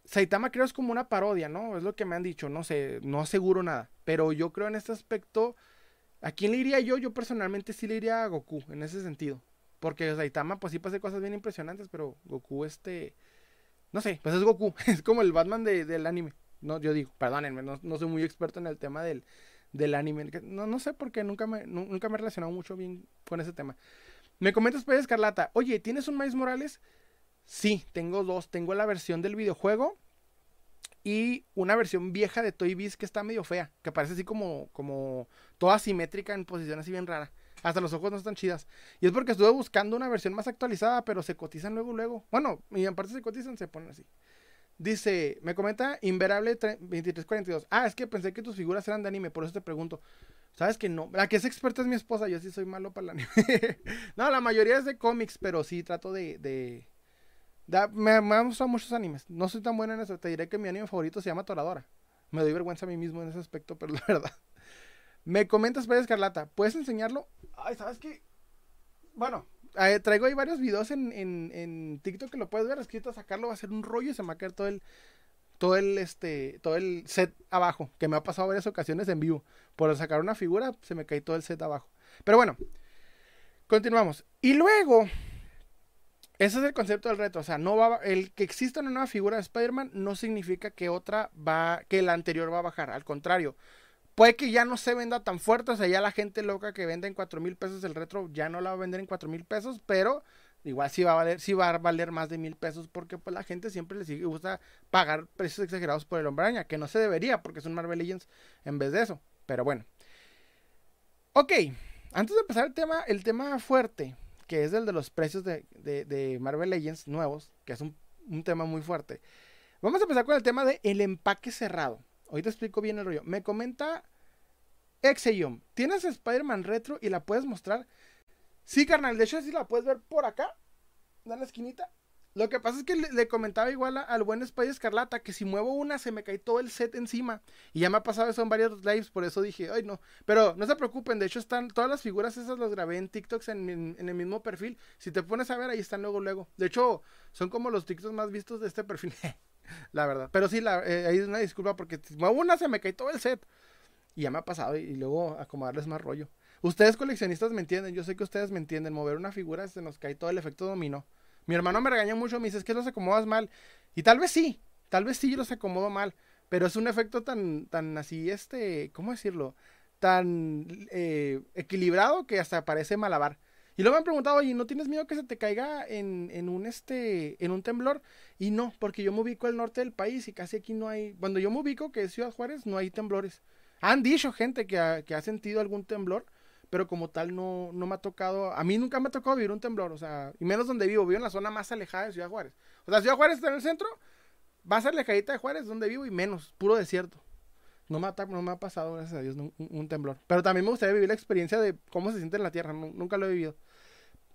Saitama creo es como una parodia, ¿no? Es lo que me han dicho, no sé, no aseguro nada, pero yo creo en este aspecto ¿A quién le iría yo? Yo personalmente sí le iría a Goku, en ese sentido. Porque Saitama, pues sí pasa cosas bien impresionantes, pero Goku, este. No sé, pues es Goku. Es como el Batman del anime. No, yo digo, perdónenme, no, soy muy experto en el tema del, del anime. No, no sé por qué nunca me, nunca me he relacionado mucho bien con ese tema. Me comentas, pues, Escarlata, oye, ¿tienes un Miles Morales? Sí, tengo dos. Tengo la versión del videojuego y una versión vieja de Toy Biz que está medio fea, que parece así como, como toda simétrica en posición así bien rara. Hasta los ojos no están chidas. Y es porque estuve buscando una versión más actualizada, pero se cotizan luego, luego. Bueno, y en parte se cotizan, se ponen así. Dice, me comenta Inverable 2342. Ah, es que pensé que tus figuras eran de anime, por eso te pregunto. ¿Sabes que no? La que es experta es mi esposa, yo sí soy malo para el anime. no, la mayoría es de cómics, pero sí trato de, me, me, han gustado muchos animes. No soy tan buena en eso. Te diré que mi anime favorito se llama Toradora. Me doy vergüenza a mí mismo en ese aspecto, pero la verdad. Me comentas, Pedro Escarlata. ¿Puedes enseñarlo? Ay, ¿sabes qué? Bueno, eh, traigo ahí varios videos en, en, en, TikTok que lo puedes ver. Escrito a sacarlo va a ser un rollo y se me va a caer todo el, todo el, este, todo el set abajo. Que me ha pasado varias ocasiones en vivo. Por sacar una figura, se me cae todo el set abajo. Pero bueno, continuamos. Y luego ese es el concepto del reto. O sea, no va el que exista una nueva figura de Spider-Man no significa que otra va, que la anterior va a bajar. Al contrario, puede que ya no se venda tan fuerte. O sea, ya la gente loca que vende en 4 mil pesos el retro ya no la va a vender en 4 mil pesos, pero igual sí va a valer, sí va a valer más de mil pesos porque pues la gente siempre le sigue gusta pagar precios exagerados por el hombraña, que no se debería porque es un Marvel Legends en vez de eso. Pero bueno. Ok, antes de empezar el tema, el tema fuerte que es el de los precios de, Marvel Legends nuevos, que es un, tema muy fuerte. Vamos a empezar con el tema del el empaque cerrado. Hoy te explico bien el rollo. Me comenta Exeyom, ¿tienes Spider-Man Retro y la puedes mostrar? Sí, carnal, de hecho sí la puedes ver por acá, en la esquinita. Lo que pasa es que le, comentaba igual al buen Spider Escarlata que si muevo una se me cae todo el set encima. Y ya me ha pasado eso en varios lives, por eso dije, ay no. Pero no se preocupen, de hecho están todas las figuras esas las grabé en TikToks en, el mismo perfil. Si te pones a ver, ahí están luego, luego. De hecho, son como los TikToks más vistos de este perfil. la verdad. Pero sí, la, eh, ahí es una disculpa porque si muevo una se me cae todo el set. Y ya me ha pasado y, y luego acomodarles más rollo. Ustedes coleccionistas me entienden, yo sé que ustedes me entienden. Mover una figura se nos cae todo el efecto dominó. Mi hermano me regañó mucho, me dice, es que los acomodas mal. Y tal vez sí, tal vez sí los acomodo mal, pero es un efecto tan, tan así, este, ¿cómo decirlo? tan eh, equilibrado que hasta parece malabar. Y luego me han preguntado, oye, ¿no tienes miedo que se te caiga en, en, un este en un temblor? Y no, porque yo me ubico al norte del país y casi aquí no hay. Cuando yo me ubico, que es Ciudad Juárez, no hay temblores. Han dicho gente que ha, que ha sentido algún temblor, pero como tal no, no me ha tocado. A mí nunca me ha tocado vivir un temblor, o sea, y menos donde vivo. Vivo en la zona más alejada de Ciudad Juárez. O sea, Ciudad Juárez está en el centro, va a ser alejadita de Juárez, donde vivo, y menos, puro desierto. No me, ha, no me ha pasado, gracias a Dios, un, temblor. Pero también me gustaría vivir la experiencia de cómo se siente en la tierra. nunca lo he vivido.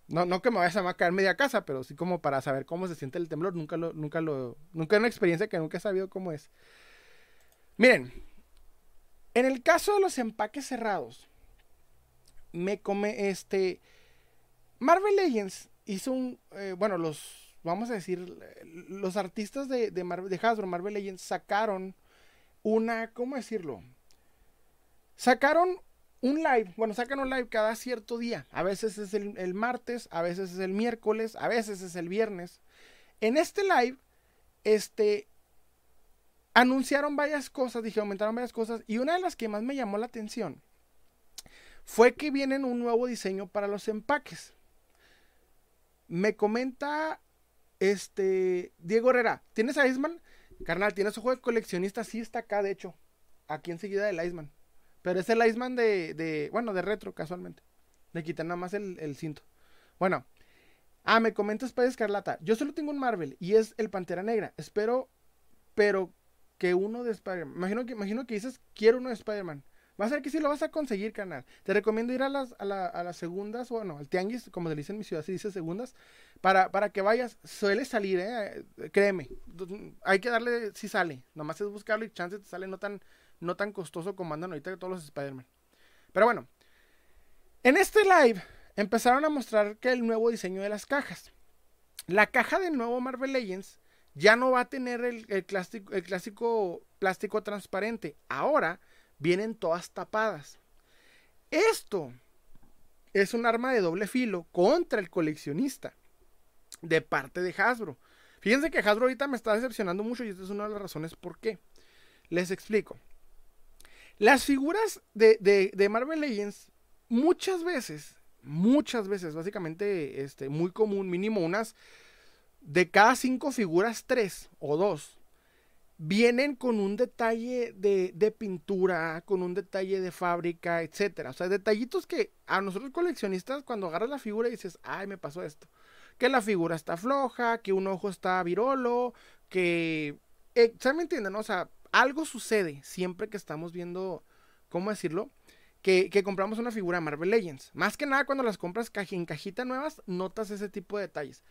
No, no que me vaya a caer media casa, pero sí como para saber cómo se siente el temblor. Nunca lo, nunca lo, nunca es una experiencia que nunca he sabido cómo es. Miren, en el caso de los empaques cerrados, me come este. Marvel Legends hizo un. Eh, bueno, los. Vamos a decir. Los artistas de, de, Marvel, de Hasbro, Marvel Legends, sacaron una, ¿cómo decirlo? Sacaron un live, bueno, sacan un live cada cierto día. A veces es el, martes, a veces es el miércoles, a veces es el viernes. En este live, este, anunciaron varias cosas, dije, aumentaron varias cosas, y una de las que más me llamó la atención fue que vienen un nuevo diseño para los empaques. Me comenta este Diego Herrera, ¿tienes a Iceman? Carnal, tienes ojo de coleccionista, sí está acá, de hecho. Aquí enseguida del Iceman. Pero es el Iceman de, de bueno, de retro, casualmente. Le quitan nada más el, cinto. Bueno. Ah, me comenta Spider Escarlata. Yo solo tengo un Marvel y es el Pantera Negra. Espero, pero que uno de Spider-Man. Imagino que, imagino que dices, quiero uno de Spider-Man. Vas a ver que sí lo vas a conseguir, canal. Te recomiendo ir a las, a, la, a las segundas, bueno, al tianguis, como se dice en mi ciudad, se dice segundas, para, para que vayas. Suele salir, ¿eh? Créeme. Hay que darle, si sale. Nomás es buscarlo y chance te sale no tan, no tan costoso como andan ahorita todos los Spider-Man. Pero bueno, en este live empezaron a mostrar que el nuevo diseño de las cajas. La caja del nuevo Marvel Legends ya no va a tener el, el, clásico, el clásico plástico transparente. Ahora vienen todas tapadas. Esto es un arma de doble filo contra el coleccionista de parte de Hasbro. Fíjense que Hasbro ahorita me está decepcionando mucho y esta es una de las razones por qué. Les explico. Las figuras de, Marvel Legends, muchas veces, muchas veces, básicamente, este, muy común, mínimo unas, de cada cinco figuras, tres o dos, vienen con un detalle de, pintura, con un detalle de fábrica, etcétera. O sea, detallitos que a nosotros coleccionistas, cuando agarras la figura y dices, ay, me pasó esto. Que la figura está floja, que un ojo está virolo, que. Eh, ¿Se me entiende, no? O sea, algo sucede siempre que estamos viendo, ¿cómo decirlo? Que, compramos una figura Marvel Legends. Más que nada cuando las compras en cajita nuevas, notas ese tipo de detalles.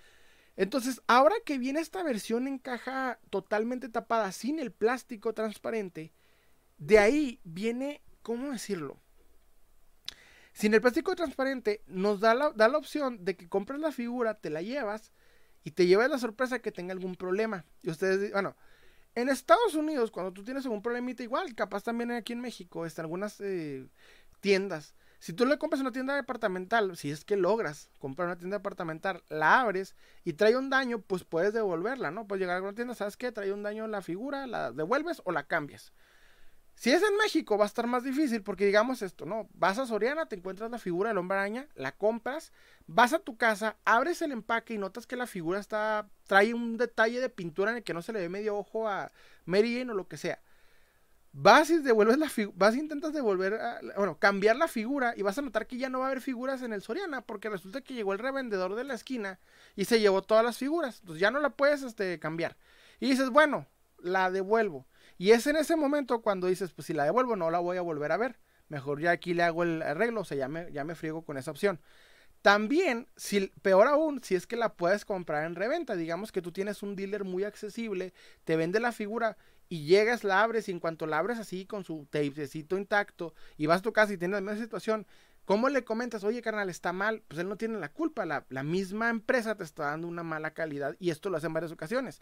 Entonces, ahora que viene esta versión en caja totalmente tapada, sin el plástico transparente, de ahí viene, ¿cómo decirlo? Sin el plástico transparente, nos da la, da la opción de que compres la figura, te la llevas y te llevas la sorpresa que tenga algún problema. Y ustedes, bueno, en Estados Unidos, cuando tú tienes algún problemita igual, capaz también aquí en México, están algunas eh, tiendas. Si tú le compras una tienda departamental, si es que logras comprar una tienda departamental, la abres y trae un daño, pues puedes devolverla, ¿no? Puedes llegar a una tienda, ¿sabes qué? Trae un daño la figura, la devuelves o la cambias. Si es en México va a estar más difícil porque digamos esto, ¿no? Vas a Soriana, te encuentras la figura del hombre araña, la compras, vas a tu casa, abres el empaque y notas que la figura está trae un detalle de pintura en el que no se le ve medio ojo a Mary o lo que sea. Vas y devuelves la vas e intentas devolver, bueno, cambiar la figura y vas a notar que ya no va a haber figuras en el Soriana porque resulta que llegó el revendedor de la esquina y se llevó todas las figuras. Entonces ya no la puedes este, cambiar. Y dices, bueno, la devuelvo y es en ese momento cuando dices, pues si la devuelvo no la voy a volver a ver. Mejor ya aquí le hago el arreglo, o sea, ya me, ya me friego con esa opción. También, si, peor aún, si es que la puedes comprar en reventa, digamos que tú tienes un dealer muy accesible, te vende la figura y llegas, la abres y en cuanto la abres así con su tapecito intacto y vas a tu casa y tienes la misma situación, ¿cómo le comentas, oye carnal, está mal? Pues él no tiene la culpa, la, la misma empresa te está dando una mala calidad y esto lo hace en varias ocasiones.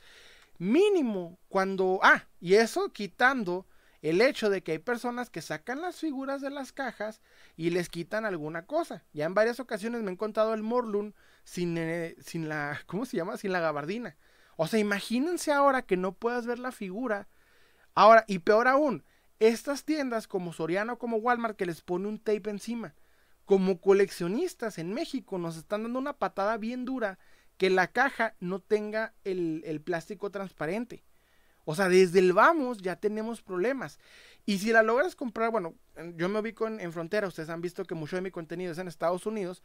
Mínimo cuando... Ah, y eso quitando el hecho de que hay personas que sacan las figuras de las cajas y les quitan alguna cosa. Ya en varias ocasiones me he encontrado el Morlun sin, eh, sin la... ¿Cómo se llama? Sin la gabardina. O sea, imagínense ahora que no puedas ver la figura. Ahora, y peor aún, estas tiendas como Soriano, como Walmart, que les pone un tape encima. Como coleccionistas en México nos están dando una patada bien dura que la caja no tenga el, el plástico transparente. O sea, desde el vamos ya tenemos problemas. Y si la logras comprar, bueno, yo me ubico en, frontera, ustedes han visto que mucho de mi contenido es en Estados Unidos.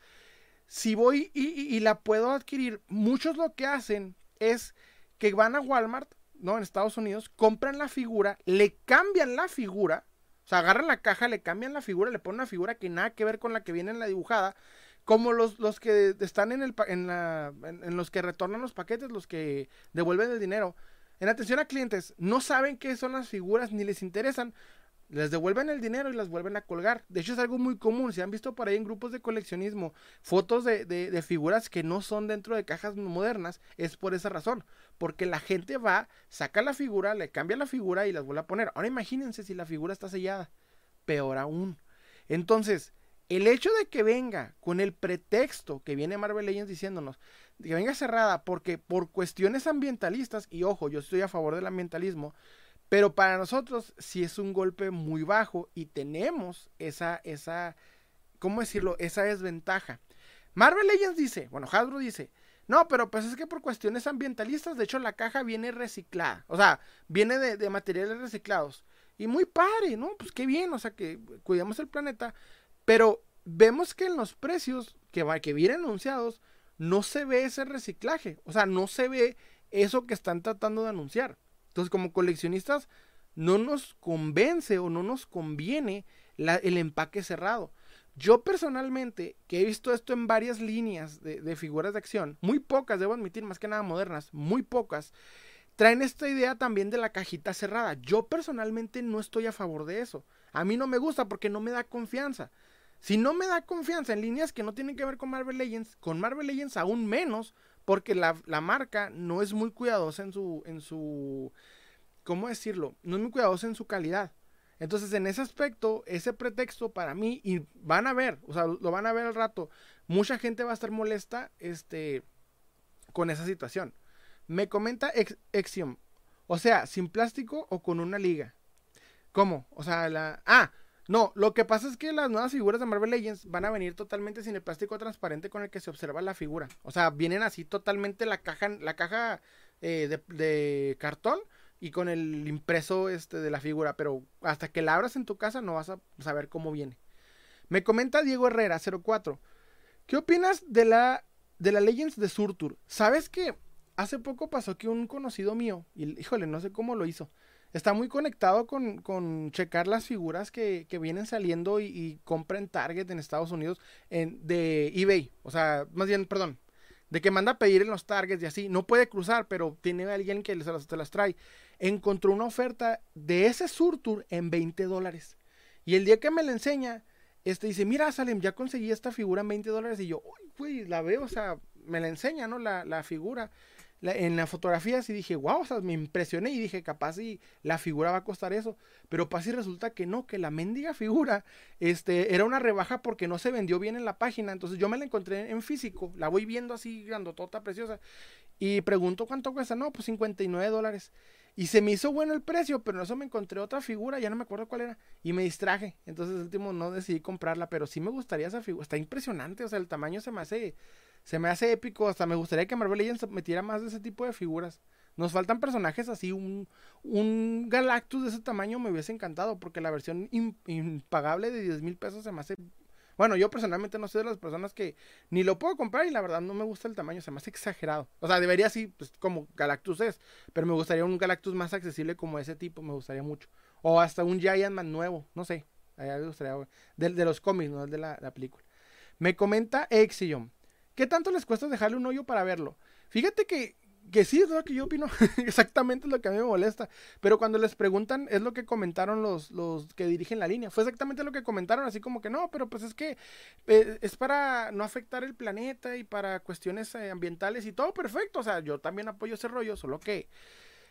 Si voy y, la puedo adquirir, muchos lo que hacen es que van a Walmart, ¿no? En Estados Unidos, compran la figura, le cambian la figura, o sea, agarran la caja, le cambian la figura, le ponen una figura que nada que ver con la que viene en la dibujada, como los, los que están en, el, en, la, en los que retornan los paquetes, los que devuelven el dinero en atención a clientes, no saben qué son las figuras ni les interesan, les devuelven el dinero y las vuelven a colgar. De hecho, es algo muy común. Se han visto por ahí en grupos de coleccionismo fotos de, figuras que no son dentro de cajas modernas. Es por esa razón. Porque la gente va, saca la figura, le cambia la figura y las vuelve a poner. Ahora imagínense si la figura está sellada. Peor aún. Entonces, el hecho de que venga con el pretexto que viene Marvel Legends diciéndonos, que venga cerrada porque por cuestiones ambientalistas, y ojo, yo estoy a favor del ambientalismo, pero para nosotros sí es un golpe muy bajo y tenemos esa, esa, ¿cómo decirlo? Esa desventaja. Marvel Legends dice, bueno, Hasbro dice, no, pero pues es que por cuestiones ambientalistas, de hecho la caja viene reciclada, o sea, viene de, materiales reciclados. Y muy padre, ¿no? Pues qué bien, o sea, que cuidamos el planeta, pero vemos que en los precios que, que vienen anunciados, no se ve ese reciclaje, o sea, no se ve eso que están tratando de anunciar. Entonces, como coleccionistas, no nos convence o no nos conviene el empaque cerrado. Yo personalmente, que he visto esto en varias líneas de, figuras de acción, muy pocas, debo admitir, más que nada modernas, muy pocas, traen esta idea también de la cajita cerrada. Yo personalmente no estoy a favor de eso. A mí no me gusta porque no me da confianza. Si no me da confianza en líneas que no tienen que ver con Marvel Legends, con Marvel Legends aún menos, porque la, marca no es muy cuidadosa en su, en su, ¿cómo decirlo? No es muy cuidadosa en su calidad. Entonces, en ese aspecto, ese pretexto para mí, y van a ver, o sea, lo van a ver al rato, mucha gente va a estar molesta, este, con esa situación. Me comenta Exiom, o sea, sin plástico o con una liga. ¿Cómo? O sea, la... Ah, no, lo que pasa es que las nuevas figuras de Marvel Legends van a venir totalmente sin el plástico transparente con el que se observa la figura. O sea, vienen así totalmente la caja, la caja eh, de, cartón y con el impreso este de la figura. Pero hasta que la abras en tu casa no vas a saber cómo viene. Me comenta Diego Herrera 04. ¿Qué opinas de la de la Legends de Surtur? ¿Sabes que hace poco pasó que un conocido mío, y híjole, no sé cómo lo hizo está muy conectado con, checar las figuras que, vienen saliendo y, compra en Target en Estados Unidos en, de eBay. O sea, más bien, perdón, de que manda a pedir en los Targets y así. No puede cruzar, pero tiene alguien que se las, te las trae. Encontró una oferta de ese Surtur en 20 dólares. Y el día que me la enseña, este dice, mira, Salem, ya conseguí esta figura en 20 dólares. Y yo, uy, güey, la veo, o sea, me la enseña, ¿no? La, la figura en la fotografía sí dije, wow, o sea, me impresioné y dije, capaz si la figura va a costar eso. Pero pues resulta que no, que la mendiga figura este, era una rebaja porque no se vendió bien en la página. Entonces yo me la encontré en físico, la voy viendo así grandotota, preciosa. Y pregunto cuánto cuesta, no, pues 59 dólares. Y se me hizo bueno el precio, pero en eso me encontré otra figura, ya no me acuerdo cuál era, y me distraje. Entonces, el último no decidí comprarla, pero sí me gustaría esa figura. Está impresionante, o sea, el tamaño se me hace se me hace épico. Hasta me gustaría que Marvel Legends metiera más de ese tipo de figuras. Nos faltan personajes así. Un, un Galactus de ese tamaño me hubiese encantado. Porque la versión impagable de 10 mil pesos se me hace. Bueno, yo personalmente no soy de las personas que ni lo puedo comprar y la verdad no me gusta el tamaño, se me hace exagerado. O sea, debería así, pues como Galactus es, pero me gustaría un Galactus más accesible como ese tipo, me gustaría mucho. O hasta un Giant Man nuevo, no sé, me gustaría, de, de los cómics, no de la, la película. Me comenta Exion. ¿Qué tanto les cuesta dejarle un hoyo para verlo? Fíjate que, que sí, es lo que yo opino. exactamente es lo que a mí me molesta. Pero cuando les preguntan, es lo que comentaron los, los que dirigen la línea. Fue exactamente lo que comentaron, así como que no, pero pues es que eh, es para no afectar el planeta y para cuestiones eh, ambientales y todo perfecto. O sea, yo también apoyo ese rollo, solo que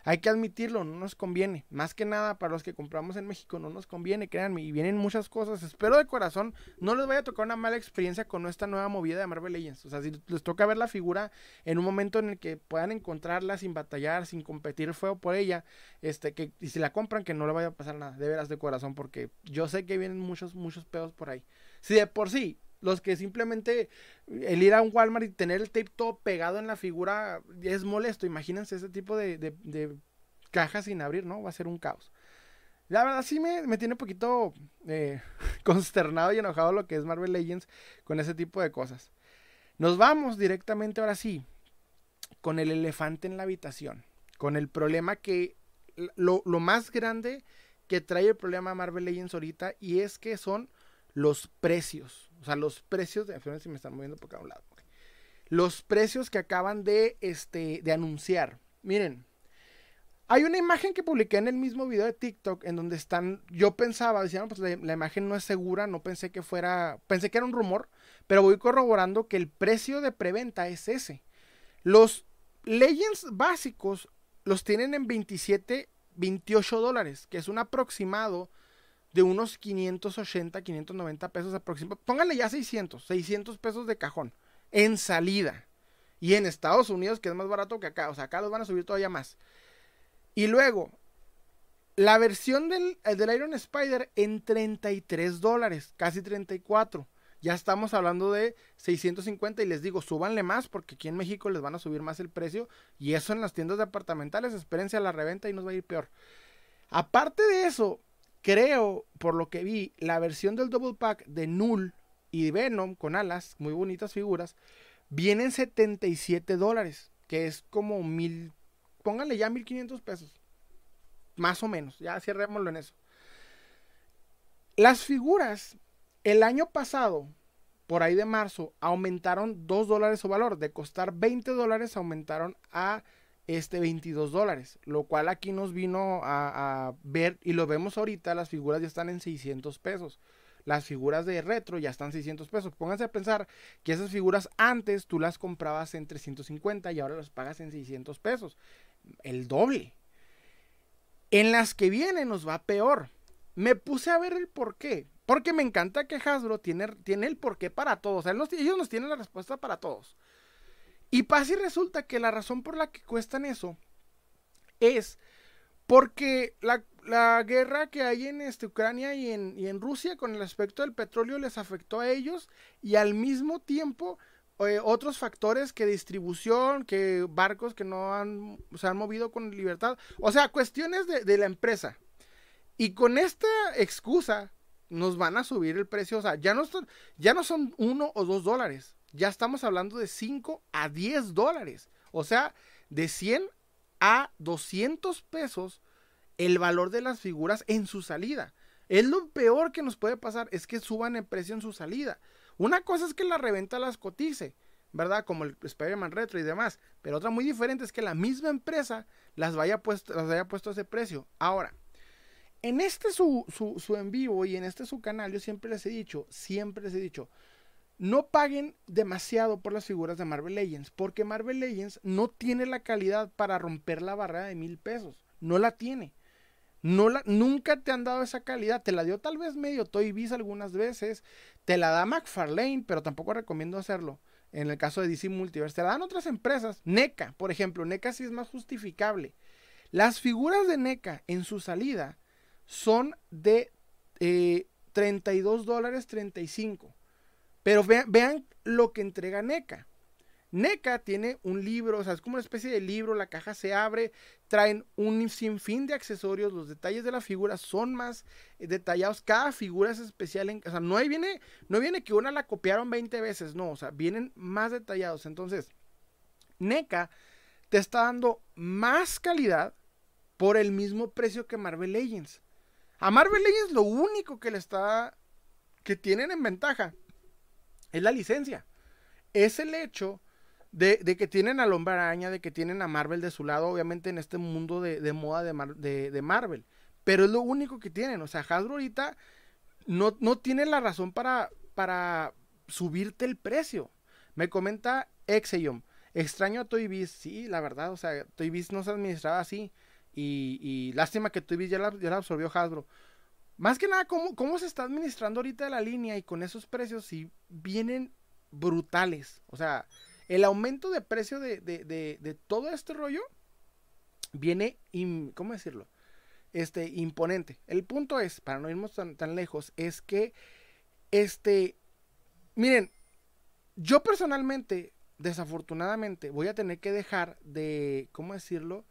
Hay que admitirlo, no nos conviene. Más que nada para los que compramos en México no nos conviene, créanme. Y vienen muchas cosas. Espero de corazón no les vaya a tocar una mala experiencia con esta nueva movida de Marvel Legends. O sea, si les toca ver la figura en un momento en el que puedan encontrarla sin batallar, sin competir feo por ella, este, que, y si la compran, que no le vaya a pasar nada. De veras de corazón, porque yo sé que vienen muchos, muchos pedos por ahí. Si de por sí los que simplemente el ir a un Walmart y tener el tape todo pegado en la figura es molesto. Imagínense ese tipo de, cajas sin abrir, ¿no? Va a ser un caos. La verdad sí me, tiene un poquito eh, consternado y enojado lo que es Marvel Legends con ese tipo de cosas. Nos vamos directamente ahora sí con el elefante en la habitación. Con el problema que lo, lo más grande que trae el problema Marvel Legends ahorita y es que son los precios. O sea, los precios de. si me están moviendo por cada lado. Los precios que acaban de, este, de anunciar. Miren. Hay una imagen que publiqué en el mismo video de TikTok en donde están. Yo pensaba, decían, pues la, imagen no es segura, no pensé que fuera. Pensé que era un rumor, pero voy corroborando que el precio de preventa es ese. Los Legends básicos los tienen en 27, 28 dólares, que es un aproximado de unos 580, 590 pesos aproximadamente. Pónganle ya 600, 600 pesos de cajón en salida. Y en Estados Unidos, que es más barato que acá. O sea, acá los van a subir todavía más. Y luego, la versión del, del Iron Spider en 33 dólares, casi 34. Ya estamos hablando de 650 y les digo, súbanle más porque aquí en México les van a subir más el precio. Y eso en las tiendas departamentales, espérense a la reventa y nos va a ir peor. Aparte de eso, Creo, por lo que vi, la versión del Double Pack de Null y Venom con alas, muy bonitas figuras, viene en 77 dólares, que es como mil, pónganle ya 1500 pesos, más o menos, ya cierrémoslo en eso. Las figuras, el año pasado, por ahí de marzo, aumentaron 2 dólares su valor, de costar 20 dólares aumentaron a este 22 dólares, lo cual aquí nos vino a, ver y lo vemos ahorita, las figuras ya están en 600 pesos. Las figuras de retro ya están 600 pesos. Pónganse a pensar que esas figuras antes tú las comprabas en 350 y ahora las pagas en 600 pesos. El doble. En las que vienen nos va peor. Me puse a ver el por qué. Porque me encanta que Hasbro tiene, tiene el porqué para todos. ellos nos tienen la respuesta para todos. Y pasa y resulta que la razón por la que cuestan eso es porque la, guerra que hay en este, Ucrania y en, y en, Rusia con el aspecto del petróleo les afectó a ellos y al mismo tiempo eh, otros factores que distribución, que barcos que no han, se han movido con libertad, o sea, cuestiones de, de la empresa. Y con esta excusa nos van a subir el precio, o sea, ya no, ya no son uno o dos dólares, ya estamos hablando de 5 a 10 dólares. O sea, de 100 a 200 pesos el valor de las figuras en su salida. Es lo peor que nos puede pasar, es que suban el precio en su salida. Una cosa es que la reventa las cotice, ¿verdad? Como el Spider-Man Retro y demás. Pero otra muy diferente es que la misma empresa las, vaya las haya puesto a ese precio. Ahora, en este su, su, su en vivo y en este su canal, yo siempre les he dicho, siempre les he dicho, no paguen demasiado por las figuras de Marvel Legends, porque Marvel Legends no tiene la calidad para romper la barrera de mil pesos. No la tiene. No la, nunca te han dado esa calidad. Te la dio tal vez medio Toy Biz algunas veces. Te la da McFarlane, pero tampoco recomiendo hacerlo. En el caso de DC Multiverse. Te la dan otras empresas. NECA, por ejemplo. NECA sí es más justificable. Las figuras de NECA en su salida son de 32 eh, dólares 35. Pero vean, lo que entrega NECA. NECA tiene un libro, o sea, es como una especie de libro, la caja se abre, traen un sinfín de accesorios, los detalles de la figura son más eh, detallados, cada figura es especial, en, o sea, no viene, no viene que una la copiaron 20 veces, no, o sea, vienen más detallados. Entonces, NECA te está dando más calidad por el mismo precio que Marvel Legends. A Marvel Legends lo único que le está, que tienen en ventaja es la licencia. Es el hecho de, que tienen a Lomba Araña, de que tienen a Marvel de su lado, obviamente en este mundo de, moda de, Marvel. Pero es lo único que tienen. O sea, Hasbro ahorita no, no tiene la razón para, para subirte el precio. Me comenta Exeom. Extraño a Toy Biz. Sí, la verdad, o sea, Toy Biz no se administraba así. Y, lástima que tú ya la, ya la absorbió Hasbro. Más que nada, ¿cómo, ¿cómo se está administrando ahorita la línea y con esos precios si vienen brutales? O sea, el aumento de precio de, de, de, todo este rollo viene, ¿cómo decirlo? Este, imponente. El punto es, para no irnos tan, tan lejos, es que, este, miren, yo personalmente, desafortunadamente, voy a tener que dejar de, ¿cómo decirlo?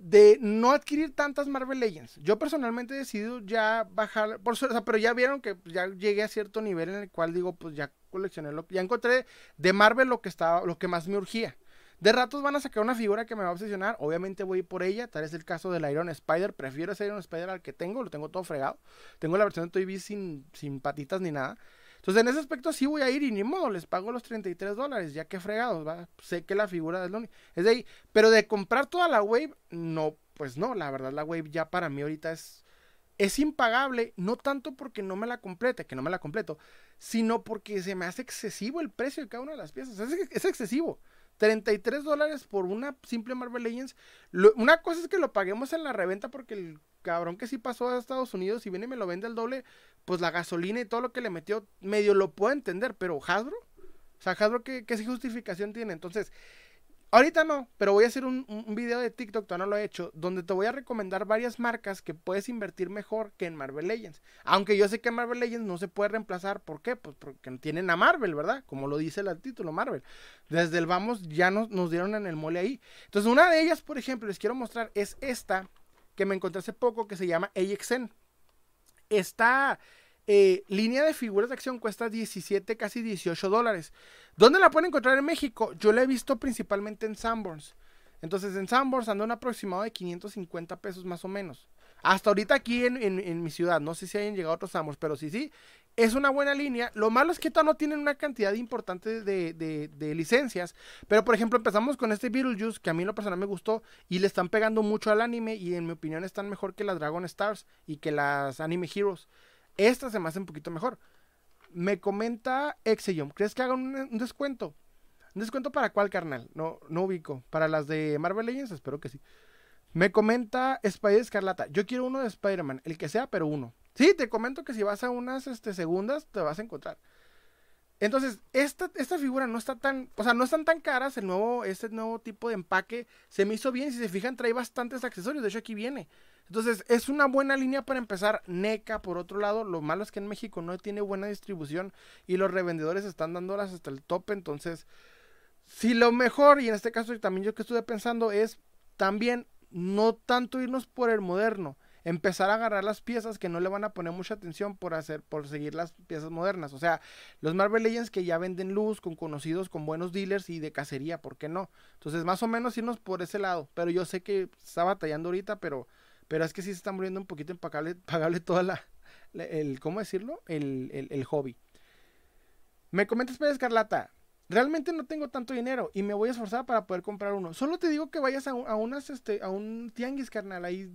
De no adquirir tantas Marvel Legends. Yo personalmente he decidido ya bajar, por o pero ya vieron que ya llegué a cierto nivel en el cual digo, pues ya coleccioné lo ya encontré de Marvel lo que estaba, lo que más me urgía. De ratos van a sacar una figura que me va a obsesionar, obviamente voy por ella, tal es el caso del Iron Spider, prefiero ese Iron Spider al que tengo, lo tengo todo fregado. Tengo la versión de Toy Biz sin, sin patitas ni nada. Entonces, en ese aspecto sí voy a ir y ni modo, les pago los 33 dólares, ya que fregados, ¿va? Sé que la figura es, lo, es de ahí. Pero de comprar toda la wave, no, pues no, la verdad la wave ya para mí ahorita es, es impagable, no tanto porque no me la complete, que no me la completo, sino porque se me hace excesivo el precio de cada una de las piezas. Es, es excesivo. 33 dólares por una simple Marvel Legends. una cosa es que lo paguemos en la reventa porque el cabrón que sí pasó a Estados Unidos y viene y me lo vende al doble, pues la gasolina y todo lo que le metió, medio lo puedo entender, pero Hasbro, o sea, Hasbro, ¿qué, qué justificación tiene? Entonces, Ahorita no, pero voy a hacer un, video de TikTok, todavía no lo he hecho, donde te voy a recomendar varias marcas que puedes invertir mejor que en Marvel Legends. Aunque yo sé que Marvel Legends no se puede reemplazar, ¿por qué? Pues porque tienen a Marvel, ¿verdad? Como lo dice el título, Marvel. Desde el vamos ya nos, nos dieron en el mole ahí. Entonces, una de ellas, por ejemplo, les quiero mostrar, es esta que me encontré hace poco que se llama AXN. Esta eh, línea de figuras de acción cuesta 17, casi 18 dólares. ¿Dónde la pueden encontrar en México? Yo la he visto principalmente en Sanborns. Entonces en Sanborns anda un aproximado de 550 pesos más o menos. Hasta ahorita aquí en, mi ciudad, no sé si hayan llegado otros Sanborns, pero sí, sí, es una buena línea. Lo malo es que no tienen una cantidad importante de, de, licencias. Pero por ejemplo, empezamos con este Beetlejuice, que a mí en lo personal me gustó, y le están pegando mucho al anime, y en mi opinión están mejor que las Dragon Stars y que las Anime Heroes. Esta se me hace un poquito mejor. Me comenta Exeum, ¿crees que hagan un, descuento? ¿Un descuento para cuál, carnal? No, no ubico. ¿Para las de Marvel Legends? Espero que sí. Me comenta Spider Escarlata. Yo quiero uno de Spider-Man, el que sea, pero uno. Sí, te comento que si vas a unas este, segundas, te vas a encontrar. Entonces, esta, esta figura no está tan, o sea, no están tan caras. El nuevo, este nuevo tipo de empaque se me hizo bien. Si se fijan, trae bastantes accesorios. De hecho, aquí viene. Entonces, es una buena línea para empezar. NECA, por otro lado, lo malo es que en México no tiene buena distribución y los revendedores están dándolas hasta el tope. Entonces, si lo mejor, y en este caso también yo que estuve pensando, es también no tanto irnos por el moderno, empezar a agarrar las piezas que no le van a poner mucha atención por hacer, por seguir las piezas modernas. O sea, los Marvel Legends que ya venden luz, con conocidos, con buenos dealers y de cacería, ¿por qué no? Entonces, más o menos irnos por ese lado. Pero yo sé que está batallando ahorita, pero pero es que sí se está muriendo un poquito impagable, pagable toda la, el, ¿cómo decirlo? El, el, hobby. Me comentas, Pedro Escarlata, realmente no tengo tanto dinero y me voy a esforzar para poder comprar uno. Solo te digo que vayas a, unas, este, a un tianguis, carnal, ahí,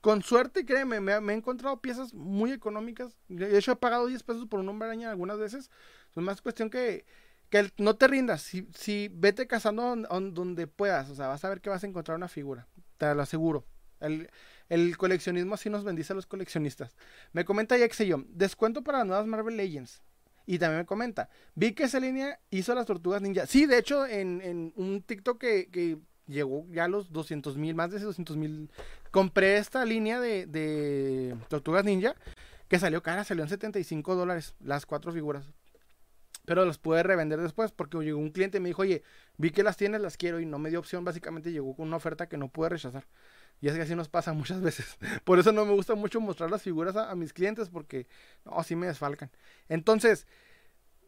con suerte, créeme, me, he encontrado piezas muy económicas. De hecho, he pagado 10 pesos por un hombre araña algunas veces. Es más cuestión que, que no te rindas. Si, si vete cazando donde puedas, o sea, vas a ver que vas a encontrar una figura. Te lo aseguro. El, coleccionismo así nos bendice a los coleccionistas. Me comenta yo descuento para las nuevas Marvel Legends. Y también me comenta, vi que esa línea hizo las tortugas ninja. Sí, de hecho, en, un TikTok que, llegó ya a los 200 mil, más de 200 mil, compré esta línea de, de tortugas ninja que salió cara, salió en 75 dólares las cuatro figuras. Pero las pude revender después porque llegó un cliente y me dijo, oye, vi que las tienes, las quiero y no me dio opción. Básicamente llegó con una oferta que no pude rechazar. Y es que así nos pasa muchas veces. Por eso no me gusta mucho mostrar las figuras a, mis clientes porque no, así me desfalcan. Entonces,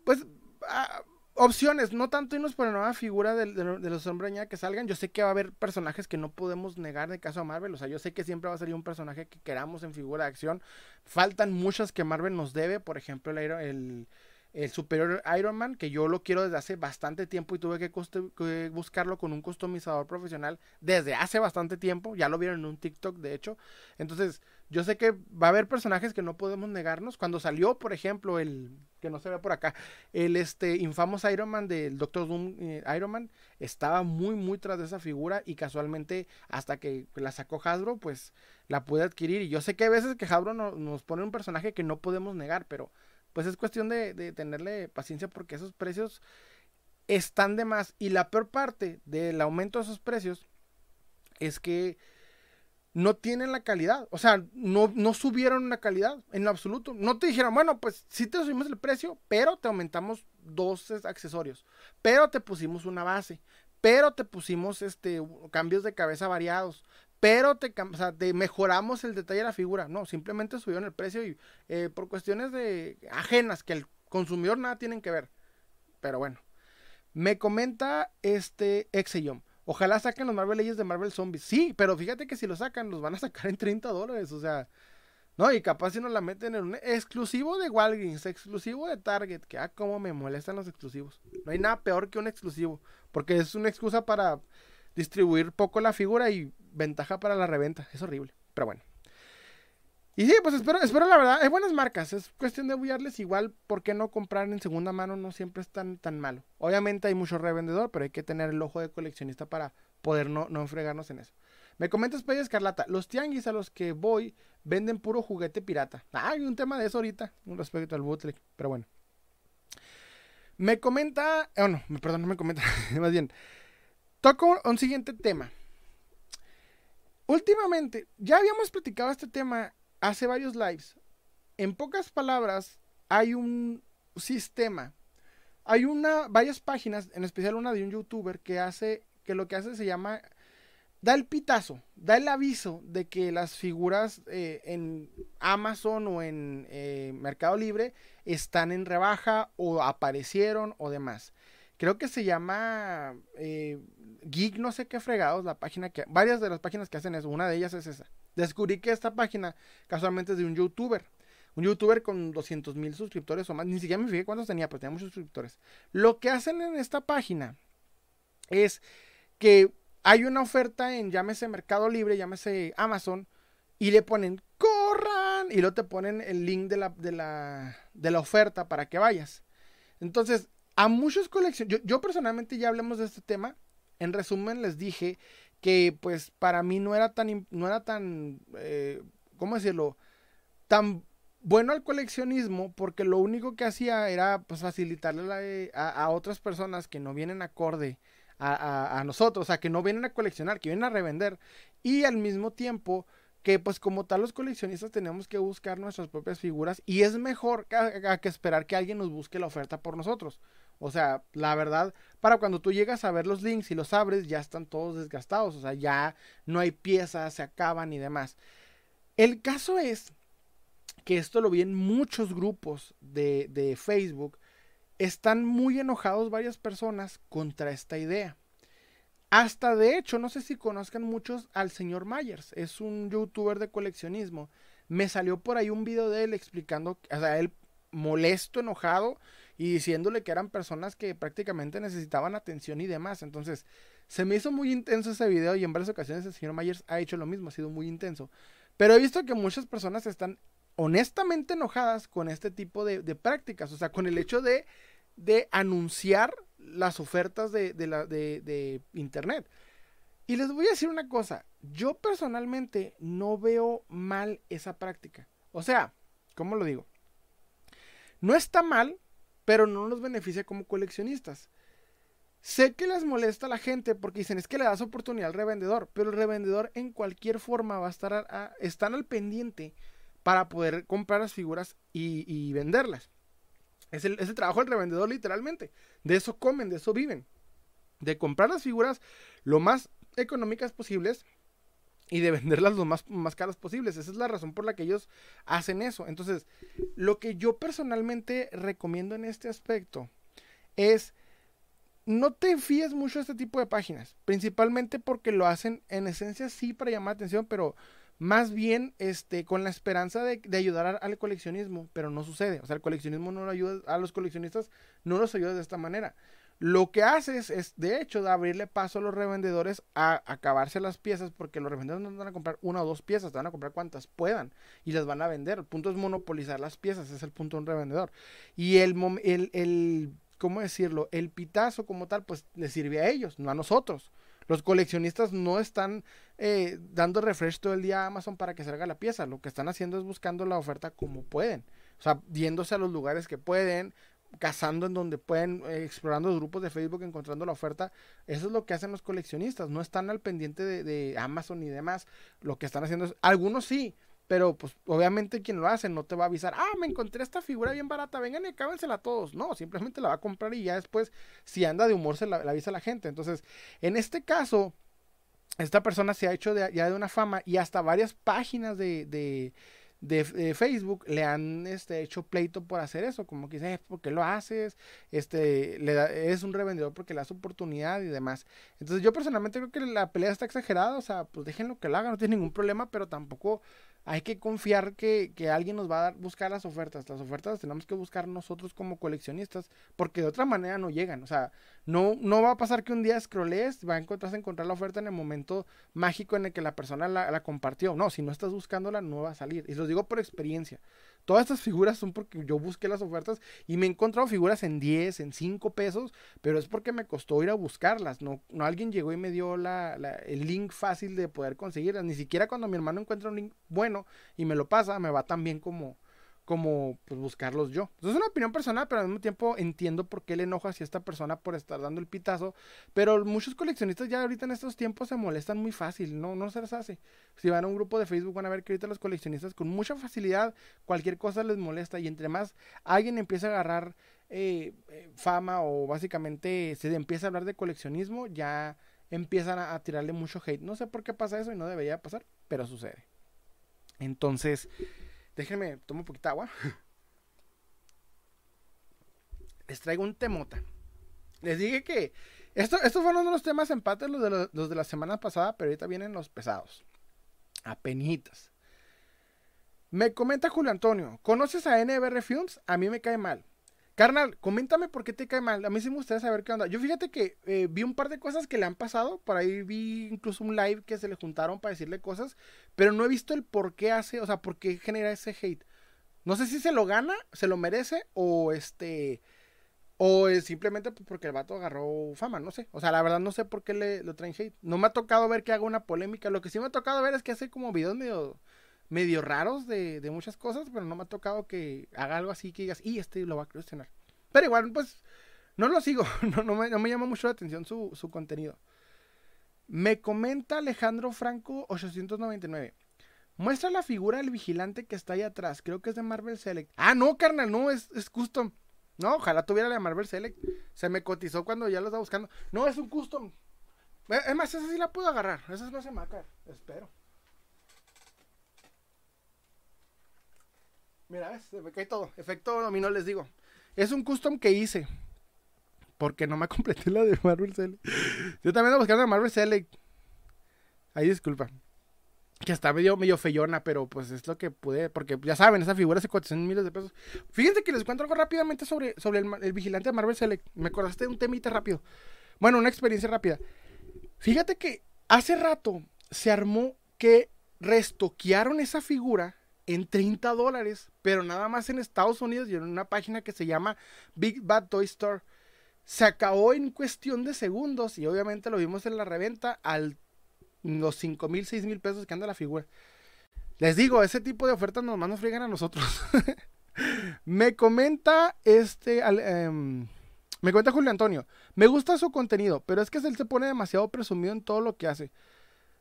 pues, ah, opciones, no tanto irnos por la nueva figura de, los hombres que salgan. Yo sé que va a haber personajes que no podemos negar de caso a Marvel. O sea, yo sé que siempre va a salir un personaje que queramos en figura de acción. Faltan muchas que Marvel nos debe. Por ejemplo, el, el Superior Iron Man, que yo lo quiero desde hace bastante tiempo y tuve que, buscarlo con un customizador profesional desde hace bastante tiempo. Ya lo vieron en un TikTok, de hecho. Entonces, yo sé que va a haber personajes que no podemos negarnos. Cuando salió, por ejemplo, el que no se ve por acá, el este infamos Iron Man del Doctor Doom eh, Iron Man, estaba muy, muy tras de esa figura y casualmente hasta que la sacó Hasbro, pues la pude adquirir. Y yo sé que hay veces que Hasbro nos pone un personaje que no podemos negar, pero pues es cuestión de, tenerle paciencia porque esos precios están de más. Y la peor parte del aumento de esos precios es que no tienen la calidad. O sea, no, no subieron la calidad en lo absoluto. No te dijeron, bueno, pues sí te subimos el precio, pero te aumentamos dos accesorios. Pero te pusimos una base. Pero te pusimos este cambios de cabeza variados pero te, te mejoramos el detalle de la figura. No, simplemente subieron el precio y eh, por cuestiones de ajenas que el consumidor nada tienen que ver. Pero bueno, me comenta este Exeyom. Ojalá saquen los Marvel Legends de Marvel Zombies. Sí, pero fíjate que si lo sacan, los van a sacar en 30 dólares. O sea, no, y capaz si nos la meten en un exclusivo de Walgreens, exclusivo de Target. Que ah, cómo me molestan los exclusivos. No hay nada peor que un exclusivo. Porque es una excusa para distribuir poco la figura y ventaja para la reventa. Es horrible, pero bueno. Y sí, pues espero, espero la verdad, hay buenas marcas, es cuestión de bullarles igual, ¿por qué no comprar en segunda mano? No siempre es tan, tan malo. Obviamente hay mucho revendedor, pero hay que tener el ojo de coleccionista para poder no, no enfregarnos en eso. Me comentas, Pedro Escarlata, los tianguis a los que voy venden puro juguete pirata. Ah, hay un tema de eso ahorita, respecto al bootleg, pero bueno. Me comenta, oh no, perdón, no me comenta, más bien, toco un siguiente tema. Últimamente, ya habíamos platicado este tema hace varios lives. En pocas palabras, hay un sistema. Hay una, varias páginas, en especial una de un youtuber que hace, que lo que hace se llama, da el pitazo, da el aviso de que las figuras eh, en Amazon o en eh, Mercado Libre están en rebaja o aparecieron o demás. Creo que se llama eh, Geek, no sé qué fregados, la página que. Varias de las páginas que hacen eso, una de ellas es esa. Descubrí que esta página casualmente es de un youtuber. Un youtuber con 200 mil suscriptores o más. Ni siquiera me fijé cuántos tenía, pero tenía muchos suscriptores. Lo que hacen en esta página es que hay una oferta en, llámese Mercado Libre, llámese Amazon, y le ponen, corran, y luego te ponen el link de la, de la, de la oferta para que vayas. Entonces, a muchos coleccionistas, yo, personalmente ya hablemos de este tema, en resumen les dije que pues para mí no era tan, no era tan, eh, ¿cómo decirlo? Tan bueno al coleccionismo porque lo único que hacía era pues facilitarle a, otras personas que no vienen acorde a, a, nosotros, o sea, que no vienen a coleccionar, que vienen a revender y al mismo tiempo que pues como tal los coleccionistas tenemos que buscar nuestras propias figuras y es mejor que esperar que alguien nos busque la oferta por nosotros. O sea, la verdad, para cuando tú llegas a ver los links y los abres, ya están todos desgastados. O sea, ya no hay piezas, se acaban y demás. El caso es que esto lo vi en muchos grupos de, de Facebook. Están muy enojados varias personas contra esta idea. Hasta de hecho, no sé si conozcan muchos al señor Myers. Es un youtuber de coleccionismo. Me salió por ahí un video de él explicando, o sea, él molesto, enojado y diciéndole que eran personas que prácticamente necesitaban atención y demás. Entonces, se me hizo muy intenso ese video y en varias ocasiones el señor Myers ha hecho lo mismo, ha sido muy intenso. Pero he visto que muchas personas están honestamente enojadas con este tipo de, prácticas, o sea, con el hecho de, de anunciar las ofertas de, de, la, de Internet. Y les voy a decir una cosa, yo personalmente no veo mal esa práctica. O sea, ¿cómo lo digo? No está mal pero no nos beneficia como coleccionistas. Sé que les molesta a la gente porque dicen es que le das oportunidad al revendedor, pero el revendedor en cualquier forma va a estar están al pendiente para poder comprar las figuras y, venderlas. Es el, es el, trabajo del revendedor literalmente. De eso comen, de eso viven. De comprar las figuras lo más económicas posibles y de venderlas lo más, más caras posibles. Esa es la razón por la que ellos hacen eso. Entonces, lo que yo personalmente recomiendo en este aspecto es no te fíes mucho de este tipo de páginas, principalmente porque lo hacen en esencia sí para llamar atención, pero más bien este, con la esperanza de, ayudar al coleccionismo, pero no sucede. O sea, el coleccionismo no lo ayuda, a los coleccionistas no los ayuda de esta manera. Lo que haces es, de hecho, de abrirle paso a los revendedores a acabarse las piezas, porque los revendedores no van a comprar una o dos piezas, te van a comprar cuantas puedan y las van a vender. El punto es monopolizar las piezas, es el punto de un revendedor. Y el, el, el ¿cómo decirlo? El pitazo como tal, pues le sirve a ellos, no a nosotros. Los coleccionistas no están eh, dando refresh todo el día a Amazon para que salga la pieza. Lo que están haciendo es buscando la oferta como pueden. O sea, yéndose a los lugares que pueden, cazando en donde pueden, eh, explorando los grupos de Facebook, encontrando la oferta. Eso es lo que hacen los coleccionistas. No están al pendiente de, de Amazon y demás. Lo que están haciendo es, algunos sí, pero pues obviamente quien lo hace no te va a avisar, ah, me encontré esta figura bien barata, vengan y acábensela todos. No, simplemente la va a comprar y ya después, si anda de humor, se la, avisa a la gente. Entonces, en este caso, esta persona se ha hecho ya de una fama y hasta varias páginas de, de, de, Facebook le han este, hecho pleito por hacer eso, como que dice, eh, ¿por qué lo haces? Este, le da, es un revendedor porque le das oportunidad y demás. Entonces yo personalmente creo que la pelea está exagerada, o sea, pues déjenlo que lo haga, no tiene ningún problema, pero tampoco hay que confiar que, que, alguien nos va a dar, buscar las ofertas. Las ofertas tenemos que buscar nosotros como coleccionistas, porque de otra manera no llegan. O sea, no, no va a pasar que un día scrollees, va a encontrar, encontrar la oferta en el momento mágico en el que la persona la, la compartió. No, si no estás buscándola, no va a salir. Y lo digo por experiencia. Todas estas figuras son porque yo busqué las ofertas y me he encontrado figuras en 10, en 5 pesos, pero es porque me costó ir a buscarlas. No, no alguien llegó y me dio la, el link fácil de poder conseguirlas. Ni siquiera cuando mi hermano encuentra un link bueno y me lo pasa, me va tan bien como, como pues, buscarlos yo. es una opinión personal, pero al mismo tiempo entiendo por qué le enojo hacia esta persona por estar dando el pitazo. Pero muchos coleccionistas ya ahorita en estos tiempos se molestan muy fácil, no, no se les hace. Si van a un grupo de Facebook van a ver que ahorita los coleccionistas con mucha facilidad cualquier cosa les molesta y entre más alguien empieza a agarrar eh, eh, fama o básicamente se empieza a hablar de coleccionismo, ya empiezan a tirarle mucho hate. No sé por qué pasa eso y no debería pasar, pero sucede. Entonces, Déjenme, tomo un poquito de agua. Les traigo un temota. Les dije que esto, estos fueron los temas empates, los de, los, de la semana pasada, pero ahorita vienen los pesados. Apenitas. Me comenta Julio Antonio, ¿conoces a NBR Films? A mí me cae mal. Carnal, coméntame por qué te cae mal. A mí sí me gustaría saber qué onda. Yo fíjate que eh, vi un par de cosas que le han pasado. Por ahí vi incluso un live que se le juntaron para decirle cosas. Pero no he visto el por qué hace, o sea, por qué genera ese hate. No sé si se lo gana, se lo merece o este. O es simplemente porque el vato agarró fama, no sé. O sea, la verdad no sé por qué le traen hate. No me ha tocado ver que haga una polémica. Lo que sí me ha tocado ver es que hace como videos medio medio raros de, de, muchas cosas, pero no me ha tocado que haga algo así que digas, y este lo va a cuestionar. Pero igual, pues, no lo sigo, no, no, me, no me llama mucho la atención su, su contenido. Me comenta Alejandro Franco 899. Muestra la figura del vigilante que está ahí atrás. Creo que es de Marvel Select. Ah, no, carnal, no, es, es custom. No, ojalá tuviera la de Marvel Select. Se me cotizó cuando ya lo estaba buscando. No, es un custom. Eh, es más, esa sí la puedo agarrar. Esa no se me va Espero. Mira, se me cae todo. Efecto dominó, les digo. Es un custom que hice. Porque no me completé la de Marvel Select. Yo también ando buscando la Marvel Select. Ahí disculpa. Que está medio, medio feyona, pero pues es lo que pude. Porque ya saben, esa figura se cotizó en miles de pesos. Fíjense que les cuento algo rápidamente sobre, sobre el, el vigilante de Marvel Select. Me acordaste de un temita rápido. Bueno, una experiencia rápida. Fíjate que hace rato se armó que restoquearon esa figura en 30 dólares, pero nada más en Estados Unidos y en una página que se llama Big Bad Toy Store. Se acabó en cuestión de segundos y obviamente lo vimos en la reventa al los 5 mil, 6 mil pesos que anda la figura. Les digo, ese tipo de ofertas nomás nos friegan a nosotros. me comenta este, em, me comenta Julio Antonio, me gusta su contenido, pero es que él se pone demasiado presumido en todo lo que hace.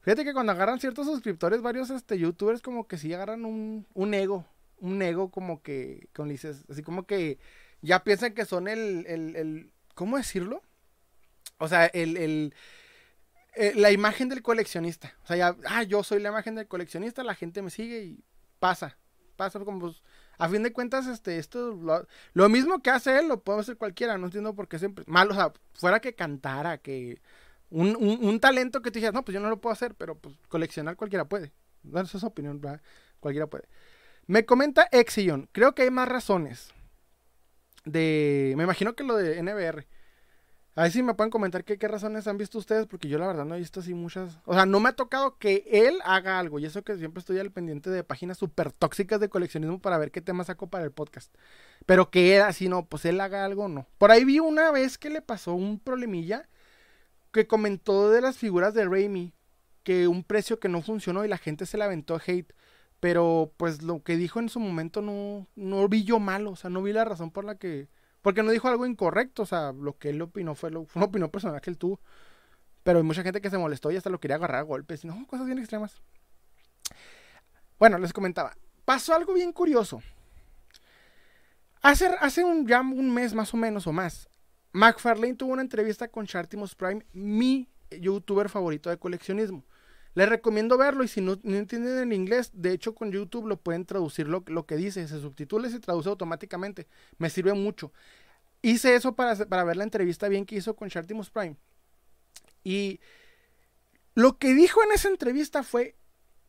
Fíjate que cuando agarran ciertos suscriptores, varios este, youtubers como que sí agarran un, un ego, un ego como que, como dices, así como que ya piensan que son el, el, el ¿cómo decirlo? O sea, el, el, eh, la imagen del coleccionista. O sea, ya, ah, yo soy la imagen del coleccionista, la gente me sigue y pasa, pasa como, pues, a fin de cuentas, este, esto, lo, lo mismo que hace él, lo puede hacer cualquiera, no entiendo por qué siempre, mal, o sea, fuera que cantara, que un, un, talento que te dijeras, no, pues yo no lo puedo hacer, pero pues coleccionar cualquiera puede. Dar esa opinión, cualquiera puede. Me comenta Exion, creo que hay más razones. De, me imagino que lo de NBR. A ver si me pueden comentar qué, qué razones han visto ustedes, porque yo la verdad no he visto así muchas. O sea, no me ha tocado que él haga algo. Y eso que siempre estoy al pendiente de páginas súper tóxicas de coleccionismo para ver qué tema saco para el podcast. Pero que él así, no, pues él haga algo, no. Por ahí vi una vez que le pasó un problemilla que comentó de las figuras de Raimi. Que un precio que no funcionó y la gente se la aventó hate. Pero pues lo que dijo en su momento no, no vi yo malo. O sea, no vi la razón por la que porque no dijo algo incorrecto, o sea, lo que él opinó fue, lo, fue una opinión personal que él tuvo. Pero hay mucha gente que se molestó y hasta lo quería agarrar a golpes. No, cosas bien extremas. Bueno, les comentaba. Pasó algo bien curioso. Hace, hace un, ya un mes más o menos o más, McFarlane tuvo una entrevista con Chartimus Prime, mi youtuber favorito de coleccionismo. Les recomiendo verlo y si no, entienden el inglés, de hecho con YouTube lo pueden traducir lo, que dice, se subtitula y se traduce automáticamente. Me sirve mucho. Hice eso para, para ver la entrevista bien que hizo con Chartimus Prime. Y lo que dijo en esa entrevista fue,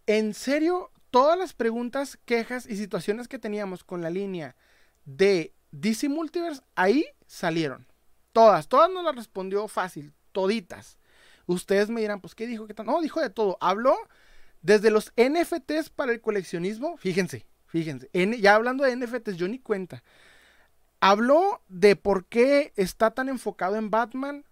en serio, todas las preguntas, quejas y situaciones que teníamos con la línea de DC Multiverse, ahí salieron. Todas, todas nos las respondió fácil, toditas. Ustedes me dirán, pues, ¿qué dijo? ¿Qué tal? No, dijo de todo. Habló desde los NFTs para el coleccionismo. Fíjense, fíjense. ya hablando de NFTs, yo ni cuenta. Habló de por qué está tan enfocado en Batman,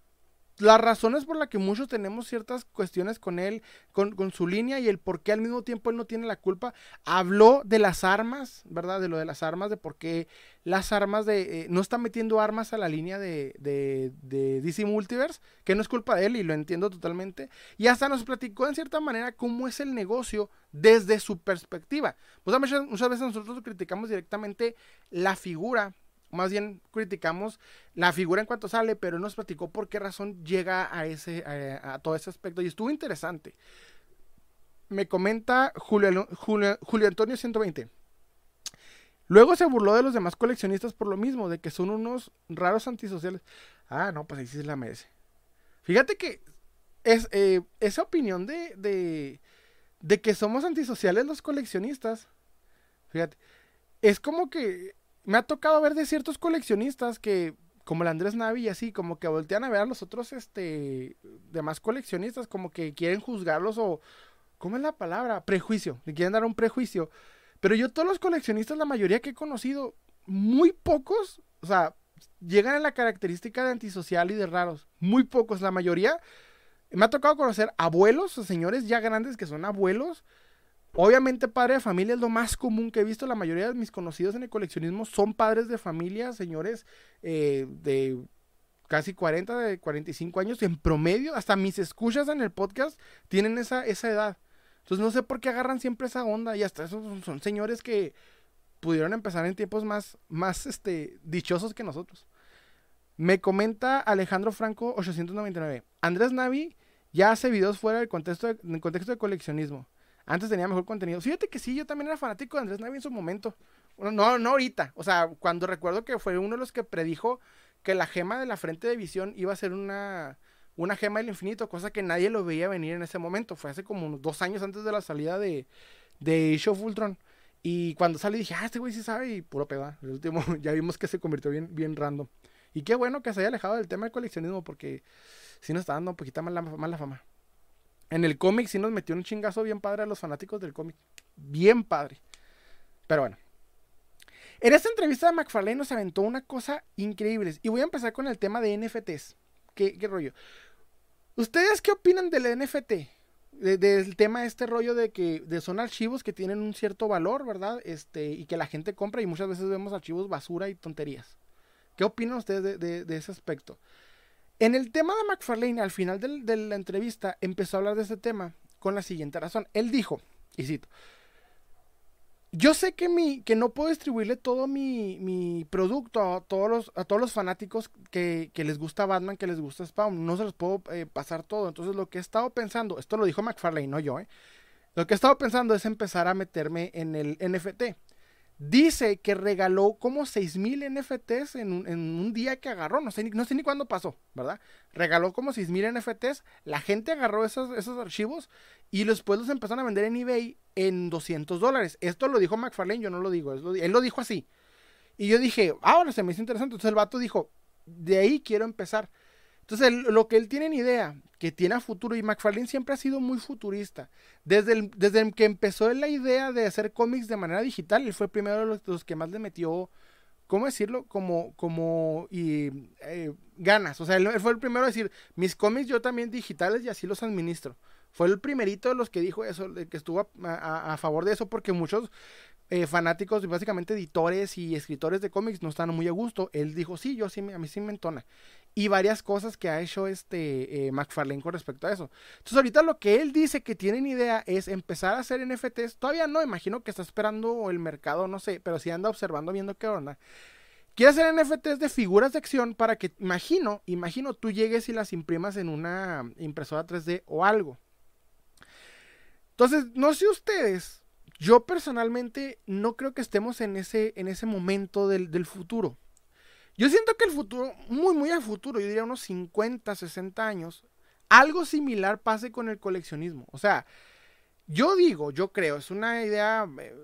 las razones por las que muchos tenemos ciertas cuestiones con él, con, su línea y el por qué al mismo tiempo él no tiene la culpa. Habló de las armas, ¿verdad? De lo de las armas, de por qué las armas de... Eh, no está metiendo armas a la línea de, de, de, DC Multiverse, que no es culpa de él y lo entiendo totalmente. Y hasta nos platicó en cierta manera cómo es el negocio desde su perspectiva. Pues muchas, muchas veces nosotros criticamos directamente la figura más bien criticamos la figura en cuanto sale, pero nos platicó por qué razón llega a ese a, todo ese aspecto y estuvo interesante. Me comenta Julio, Julio, Julio Antonio 120. Luego se burló de los demás coleccionistas por lo mismo, de que son unos raros antisociales. Ah, no, pues ahí sí se la merece. Fíjate que es, eh, esa opinión de, de, de que somos antisociales los coleccionistas, fíjate, es como que me ha tocado ver de ciertos coleccionistas que, como el Andrés Navi y así, como que voltean a ver a los otros, este, demás coleccionistas, como que quieren juzgarlos o, ¿cómo es la palabra? Prejuicio, le quieren dar un prejuicio. Pero yo todos los coleccionistas, la mayoría que he conocido, muy pocos, o sea, llegan a la característica de antisocial y de raros. Muy pocos, la mayoría. Me ha tocado conocer abuelos o señores ya grandes que son abuelos Obviamente padre de familia es lo más común que he visto. La mayoría de mis conocidos en el coleccionismo son padres de familia, señores eh, de casi 40, de 45 años en promedio. Hasta mis escuchas en el podcast tienen esa, esa edad. Entonces no sé por qué agarran siempre esa onda. Y hasta esos son, señores que pudieron empezar en tiempos más, más este, dichosos que nosotros. Me comenta Alejandro Franco 899. Andrés Navi ya hace videos fuera del contexto del contexto de coleccionismo. Antes tenía mejor contenido. Fíjate que sí, yo también era fanático de Andrés Navi en su momento. no, no ahorita. O sea, cuando recuerdo que fue uno de los que predijo que la gema de la frente de visión iba a ser una, una gema del infinito, cosa que nadie lo veía venir en ese momento. Fue hace como unos dos años antes de la salida de, de Show Fultron. Y cuando sale dije, ah, este güey sí sabe y puro pedo. El último ya vimos que se convirtió bien, bien random. Y qué bueno que se haya alejado del tema del coleccionismo porque sí nos está dando un poquito más la, más la fama. En el cómic sí nos metió un chingazo bien padre a los fanáticos del cómic. Bien padre. Pero bueno. En esta entrevista de McFarlane nos aventó una cosa increíble. Y voy a empezar con el tema de NFTs. ¿Qué, rollo? ¿Ustedes qué opinan del NFT? del tema de este rollo de que son archivos que tienen un cierto valor, ¿verdad? Este, y que la gente compra y muchas veces vemos archivos basura y tonterías. ¿Qué opinan ustedes de ese aspecto? En el tema de McFarlane, al final de la entrevista, empezó a hablar de este tema con la siguiente razón. Él dijo, y cito, yo sé que, mi, que no puedo distribuirle todo mi, producto a todos los, fanáticos que, les gusta Batman, que les gusta Spawn. No se los puedo eh, pasar todo. Entonces lo que he estado pensando, esto lo dijo McFarlane, no yo, ¿eh? Lo que he estado pensando es empezar a meterme en el NFT. Dice que regaló como 6000 NFTs en un, en un, día que agarró, no sé, ni, no cuándo pasó, ¿verdad? Regaló como 6000 NFTs, la gente agarró esos, esos archivos y después los empezaron a vender en eBay en 200 dólares. Esto lo dijo McFarlane, yo no lo digo, él lo dijo así. Y yo dije, ahora se me hizo interesante. Entonces el vato dijo, de ahí quiero empezar. Entonces, lo que él tiene en idea, que tiene futuro, y McFarlane siempre ha sido muy futurista. Desde, el, desde que empezó la idea de hacer cómics de manera digital, él fue primero de los, que más le metió, ¿cómo decirlo? Como, como, y eh, ganas. O sea, él, fue el primero a decir, mis cómics yo también digitales y así los administro. Fue el primerito de los que dijo eso, que estuvo a, a favor de eso, porque muchos eh, fanáticos, básicamente editores y escritores de cómics no están muy a gusto. Él dijo, sí, yo sí, a mí sí me entona. Y varias cosas que ha hecho este eh, McFarlane con respecto a eso. Entonces ahorita lo que él dice que tienen idea es empezar a hacer NFTs. Todavía no, imagino que está esperando el mercado, no sé, pero sí anda observando, viendo qué onda. Quiere hacer NFTs de figuras de acción para que, imagino, imagino, tú llegues y las imprimas en una impresora 3D o algo. Entonces, no sé ustedes, yo personalmente no creo que estemos en ese, en ese momento del, futuro. Yo siento que el futuro, muy, muy al futuro, yo diría unos 50, 60 años, algo similar pase con el coleccionismo. O sea, yo digo, yo creo, es una idea, eh,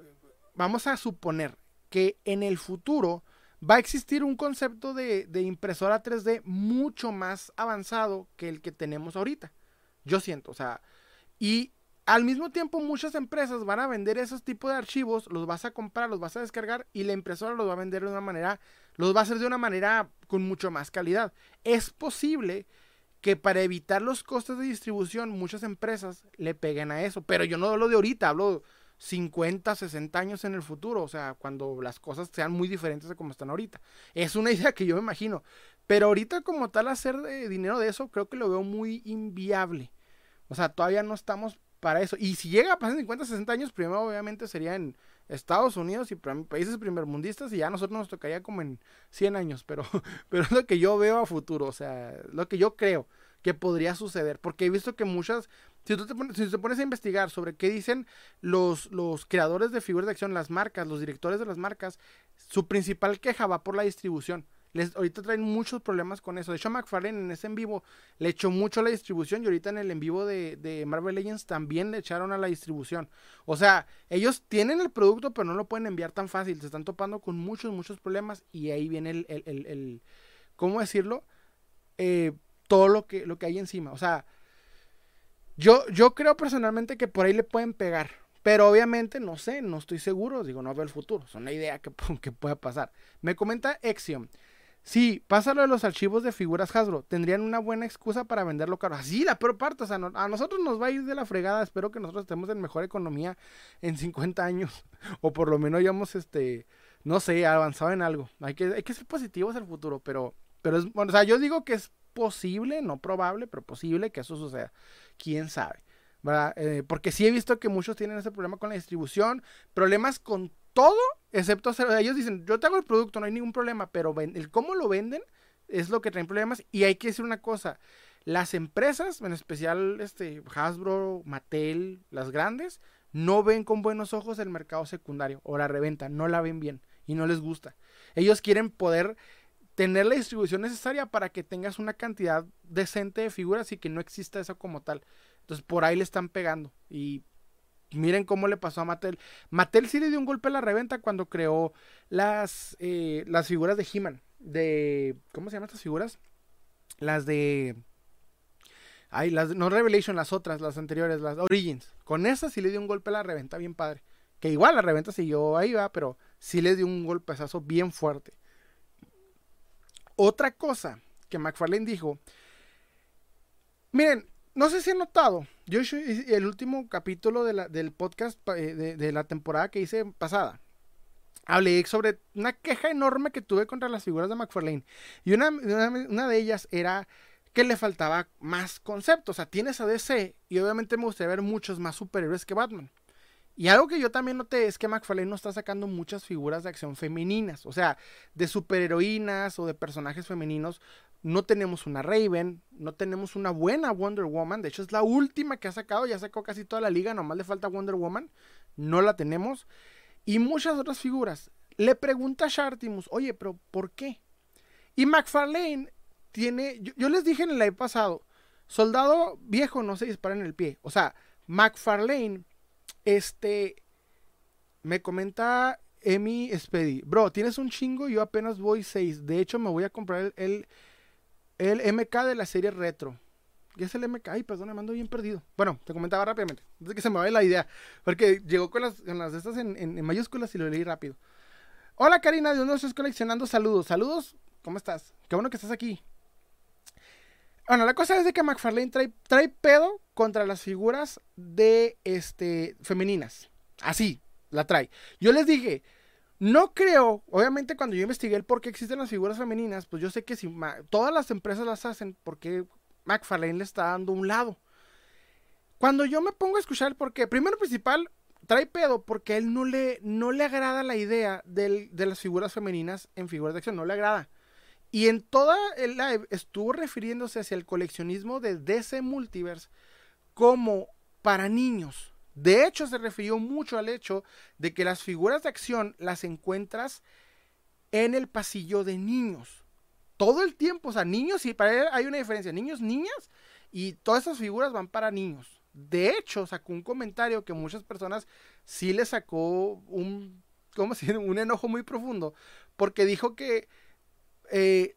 vamos a suponer que en el futuro va a existir un concepto de, de, impresora 3D mucho más avanzado que el que tenemos ahorita. Yo siento, o sea, y al mismo tiempo, muchas empresas van a vender esos tipos de archivos, los vas a comprar, los vas a descargar y la impresora los va a vender de una manera, los va a hacer de una manera con mucho más calidad. Es posible que para evitar los costes de distribución, muchas empresas le peguen a eso, pero yo no hablo de ahorita, hablo 50, 60 años en el futuro, o sea, cuando las cosas sean muy diferentes de como están ahorita. Es una idea que yo me imagino, pero ahorita como tal hacer dinero de eso, creo que lo veo muy inviable. O sea, todavía no estamos para eso. Y si llega a pasar 50, 60 años, primero obviamente sería en Estados Unidos y países primermundistas y ya a nosotros nos tocaría como en 100 años, pero, pero es lo que yo veo a futuro, o sea, lo que yo creo que podría suceder, porque he visto que muchas, si tú te pones, si te pones a investigar sobre qué dicen los, los creadores de figuras de acción, las marcas, los directores de las marcas, su principal queja va por la distribución ahorita traen muchos problemas con eso. De hecho, McFarlane en ese en vivo le echó mucho a la distribución y ahorita en el en vivo de, Marvel Legends también le echaron a la distribución. O sea, ellos tienen el producto pero no lo pueden enviar tan fácil. Se están topando con muchos, muchos problemas y ahí viene el, el, el, ¿cómo decirlo? Eh, todo lo que, lo que hay encima. O sea, yo, yo creo personalmente que por ahí le pueden pegar. Pero obviamente no sé, no estoy seguro, digo, no veo el futuro, es una idea que, que pueda pasar. Me comenta Exiom, Sí, pásalo de los archivos de figuras Hasbro. Tendrían una buena excusa para venderlo caro. Así, la peor parte. O sea, a nosotros nos va a ir de la fregada. Espero que nosotros estemos en mejor economía en 50 años. O por lo menos hayamos, este, no sé, avanzado en algo. Hay que, hay que ser positivos el futuro. Pero, pero es, bueno, o sea, yo digo que es posible, no probable, pero posible que eso suceda. Quién sabe. ¿verdad? Eh, porque sí he visto que muchos tienen ese problema con la distribución. Problemas con todo, excepto ellos dicen, yo te hago el producto, no hay ningún problema, pero el cómo lo venden es lo que traen problemas. Y hay que decir una cosa, las empresas, en especial este, Hasbro, Mattel, las grandes, no ven con buenos ojos el mercado secundario o la reventa, no la ven bien y no les gusta. Ellos quieren poder tener la distribución necesaria para que tengas una cantidad decente de figuras y que no exista eso como tal. Entonces por ahí le están pegando y Miren cómo le pasó a Mattel. Mattel sí le dio un golpe a la reventa cuando creó las, eh, las figuras de He-Man. De. ¿Cómo se llaman estas figuras? Las de. Ay, las no Revelation, las otras, las anteriores, las Origins. Con esas sí le dio un golpe a la reventa bien padre. Que igual la reventa siguió ahí, va, pero sí le dio un golpezazo bien fuerte. Otra cosa que McFarlane dijo. Miren, no sé si han notado, yo el último capítulo del podcast eh, de, la temporada que hice pasada. Hablé sobre una queja enorme que tuve contra las figuras de McFarlane. Y una, una, de ellas era que le faltaba más conceptos. O sea, tienes a DC y obviamente me gustaría ver muchos más superhéroes que Batman. Y algo que yo también noté es que McFarlane no está sacando muchas figuras de acción femeninas. O sea, de superheroínas o de personajes femeninos no tenemos una Raven, no tenemos una buena Wonder Woman, de hecho es la última que ha sacado, ya sacó casi toda la liga, nomás le falta Wonder Woman, no la tenemos. y muchas otras figuras. Le pregunta a Shartimus, oye, pero ¿por qué? Y McFarlane tiene, yo, les dije en el live pasado, soldado viejo no se dispara en el pie. O sea, McFarlane, este, me comenta Emi Spedy, bro, tienes un chingo, yo apenas voy 6. De hecho, me voy a comprar el, MK de la serie retro. ¿Qué es el MK? Ay, perdón, me ando bien perdido. Bueno, te comentaba rápidamente, antes que se me vaya la idea, porque llegó con las, de estas en, en, mayúsculas y lo leí rápido. Hola Karina, de uno estás coleccionando saludos. Saludos, ¿cómo estás? Qué bueno que estás aquí. Bueno, la cosa es de que McFarlane trae, trae pedo contra las figuras de este femeninas. Así, la trae. Yo les dije, no creo, obviamente cuando yo investigué el por qué existen las figuras femeninas, pues yo sé que si todas las empresas las hacen, porque McFarlane le está dando un lado. Cuando yo me pongo a escuchar el por qué, primero principal, trae pedo porque él no le, no le agrada la idea de las figuras femeninas en figuras de acción, no le agrada. Y en toda el live estuvo refiriéndose hacia el coleccionismo de DC Multiverse como para niños. De hecho, se refirió mucho al hecho de que las figuras de acción las encuentras en el pasillo de niños. Todo el tiempo, o sea, niños, y para él hay una diferencia, niños, niñas, y todas esas figuras van para niños. De hecho, sacó un comentario que muchas personas sí le sacó un, ¿cómo se Un enojo muy profundo, porque dijo que eh,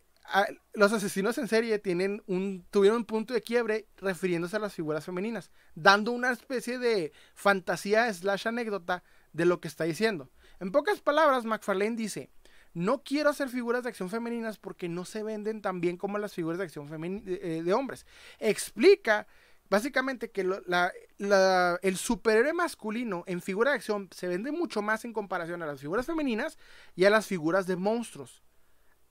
los asesinos en serie tienen un, tuvieron un punto de quiebre refiriéndose a las figuras femeninas, dando una especie de fantasía slash anécdota de lo que está diciendo. En pocas palabras, McFarlane dice, no quiero hacer figuras de acción femeninas porque no se venden tan bien como las figuras de acción eh, de hombres. Explica básicamente que el superhéroe masculino en figura de acción se vende mucho más en comparación a las figuras femeninas y a las figuras de monstruos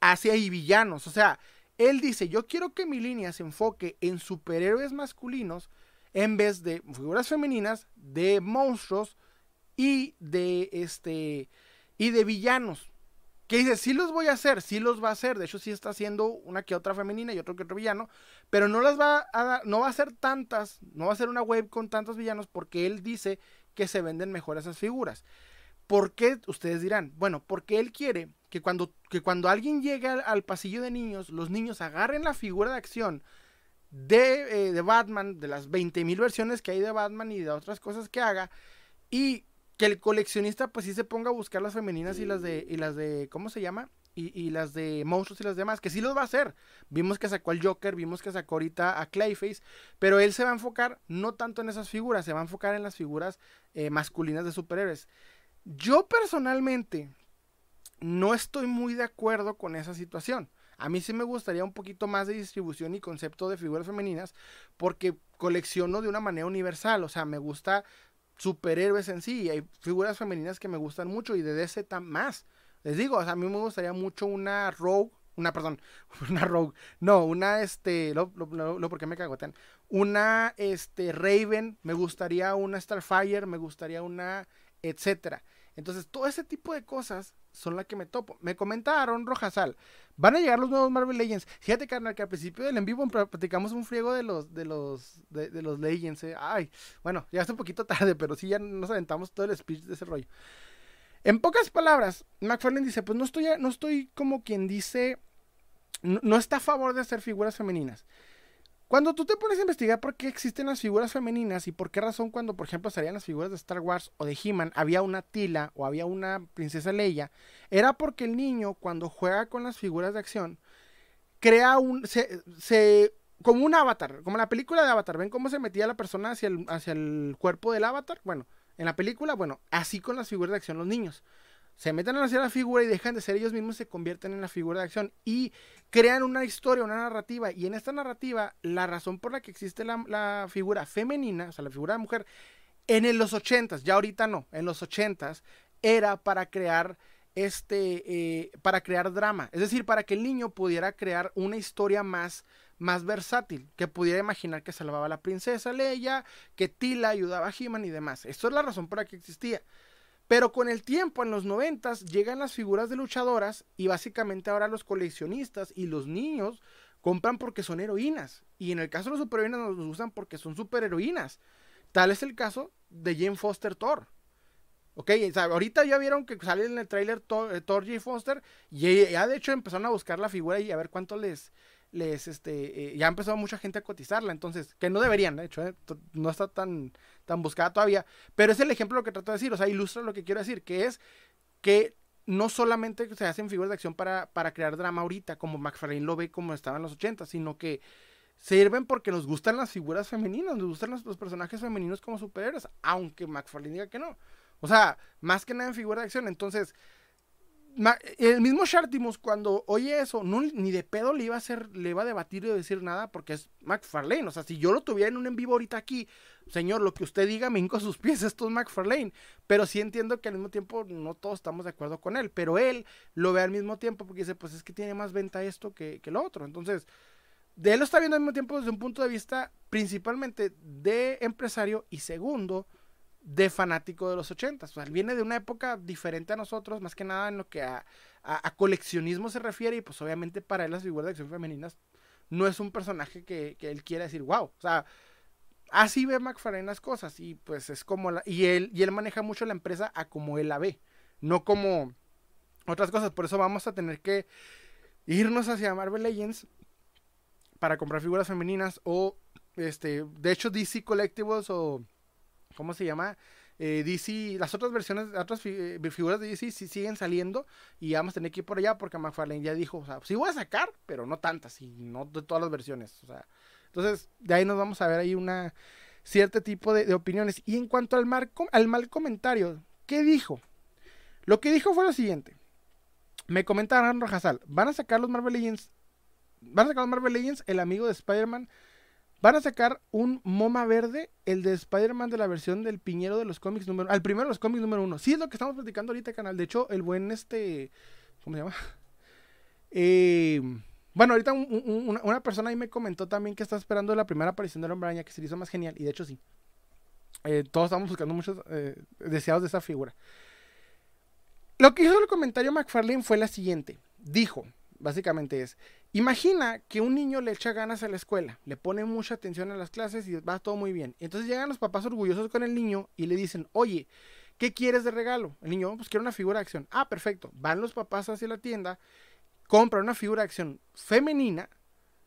hacia y villanos. O sea, él dice, yo quiero que mi línea se enfoque en superhéroes masculinos en vez de figuras femeninas, de monstruos y de este y de villanos. Que dice, sí los voy a hacer, sí los va a hacer. De hecho, sí está haciendo una que otra femenina y otro que otro villano. Pero no las va a no va a ser tantas, no va a ser una web con tantos villanos porque él dice que se venden mejor esas figuras. ¿Por qué? Ustedes dirán, bueno, porque él quiere que cuando, que cuando alguien llegue al, pasillo de niños, los niños agarren la figura de acción de, eh, de Batman, de las 20.000 versiones que hay de Batman y de otras cosas que haga, y que el coleccionista pues sí se ponga a buscar las femeninas y las de, y las de, ¿cómo se llama? Y, y, las de monstruos y las demás, que sí los va a hacer. Vimos que sacó al Joker, vimos que sacó ahorita a Clayface, pero él se va a enfocar no tanto en esas figuras, se va a enfocar en las figuras eh, masculinas de superhéroes. Yo personalmente no estoy muy de acuerdo con esa situación. A mí sí me gustaría un poquito más de distribución y concepto de figuras femeninas porque colecciono de una manera universal. O sea, me gusta superhéroes en sí y hay figuras femeninas que me gustan mucho y de DC más. Les digo, o sea, a mí me gustaría mucho una Rogue, una, perdón, una Rogue, no, una, este, lo, lo, lo porque me cagotean, una, este, Raven, me gustaría una Starfire, me gustaría una, etcétera. Entonces, todo ese tipo de cosas son las que me topo. Me comentaron Rojasal, van a llegar los nuevos Marvel Legends. Fíjate, carnal, que al principio del en vivo platicamos un friego de los, de los, de, los Legends. Eh. Ay, bueno, ya está un poquito tarde, pero sí ya nos aventamos todo el speech de ese rollo. En pocas palabras, McFarlane dice, pues no estoy, no estoy como quien dice, no está a favor de hacer figuras femeninas. Cuando tú te pones a investigar por qué existen las figuras femeninas y por qué razón cuando, por ejemplo, salían las figuras de Star Wars o de He-Man, había una Tila o había una princesa Leia, era porque el niño cuando juega con las figuras de acción, crea un... se, como un avatar, como la película de Avatar, ¿ven cómo se metía la persona hacia el, hacia el cuerpo del avatar? Bueno, en la película, bueno, así con las figuras de acción los niños se meten a hacer la figura y dejan de ser ellos mismos, se convierten en la figura de acción y crean una historia, una narrativa. Y en esta narrativa, la razón por la que existe la, figura femenina, o sea, la figura de mujer, en los ochentas, ya ahorita no, en los ochentas, era para crear este, eh, para crear drama. Es decir, para que el niño pudiera crear una historia más, más versátil, que pudiera imaginar que salvaba a la princesa Leia, que Tila ayudaba a He-Man y demás. Esto es la razón por la que existía. Pero con el tiempo, en los noventas, llegan las figuras de luchadoras y básicamente ahora los coleccionistas y los niños compran porque son heroínas. Y en el caso de los superheroínas nos gustan porque son superheroínas. Tal es el caso de Jane Foster Thor. Ok, ahorita ya vieron que sale en el tráiler Thor, eh, J. Foster y ya de hecho empezaron a buscar la figura y a ver cuánto les, les, este, eh, ya empezó mucha gente a cotizarla, entonces, que no deberían, de hecho, eh, no está tan, tan buscada todavía, pero es el ejemplo que trato de decir, o sea, ilustra lo que quiero decir, que es que no solamente se hacen figuras de acción para, para crear drama ahorita, como McFarlane lo ve como estaba en los 80, sino que sirven porque nos gustan las figuras femeninas, nos gustan los, personajes femeninos como superhéroes, aunque McFarlane diga que no. O sea, más que nada en figura de acción, entonces el mismo Shartimus cuando oye eso, ni de pedo le iba a hacer, le iba a debatir y decir nada porque es McFarlane. O sea, si yo lo tuviera en un en vivo ahorita aquí, señor, lo que usted diga me hinco a sus pies, esto es McFarlane. Pero sí entiendo que al mismo tiempo no todos estamos de acuerdo con él. Pero él lo ve al mismo tiempo porque dice, pues es que tiene más venta esto que, que lo otro. Entonces, de él lo está viendo al mismo tiempo desde un punto de vista principalmente de empresario y segundo, de fanático de los 80. O sea, él viene de una época diferente a nosotros, más que nada en lo que a, coleccionismo se refiere, y pues obviamente para él las figuras de acción femeninas no es un personaje que, él quiera decir, wow. O sea, así ve McFarlane las cosas, y pues es como la, y él, y él maneja mucho la empresa a como él la ve, no como otras cosas. Por eso vamos a tener que irnos hacia Marvel Legends para comprar figuras femeninas o este, de hecho DC Collectibles o ¿cómo se llama? Eh, DC, las otras versiones, otras eh, figuras de DC sí siguen saliendo y vamos a tener que ir por allá porque McFarlane ya dijo, o sea, sí voy a sacar, pero no tantas y no de todas las versiones, o sea, entonces de ahí nos vamos a ver ahí una cierto tipo de, opiniones. Y en cuanto al, al mal comentario, ¿qué dijo? Lo que dijo fue lo siguiente. Me comentaron Rojasal, van a sacar los Marvel Legends, van a sacar los Marvel Legends, el amigo de Spider-Man Van a sacar un MoMA verde, el de Spider-Man de la versión del piñero de los cómics número al primero de los cómics número uno. Sí, es lo que estamos platicando ahorita, canal. De hecho, el buen este. ¿Cómo se llama? Eh, bueno, ahorita una, persona ahí me comentó también que está esperando la primera aparición del hombre que se le hizo más genial. Y de hecho, sí. Eh, todos estamos buscando muchos eh, deseados de esa figura. Lo que hizo el comentario McFarlane fue la siguiente. Dijo, básicamente es, imagina que un niño le echa ganas a la escuela, le pone mucha atención a las clases y va todo muy bien. Entonces llegan los papás orgullosos con el niño y le dicen, oye, ¿qué quieres de regalo? El niño, pues quiero una figura de acción. Ah, perfecto. Van los papás hacia la tienda, compran una figura de acción femenina,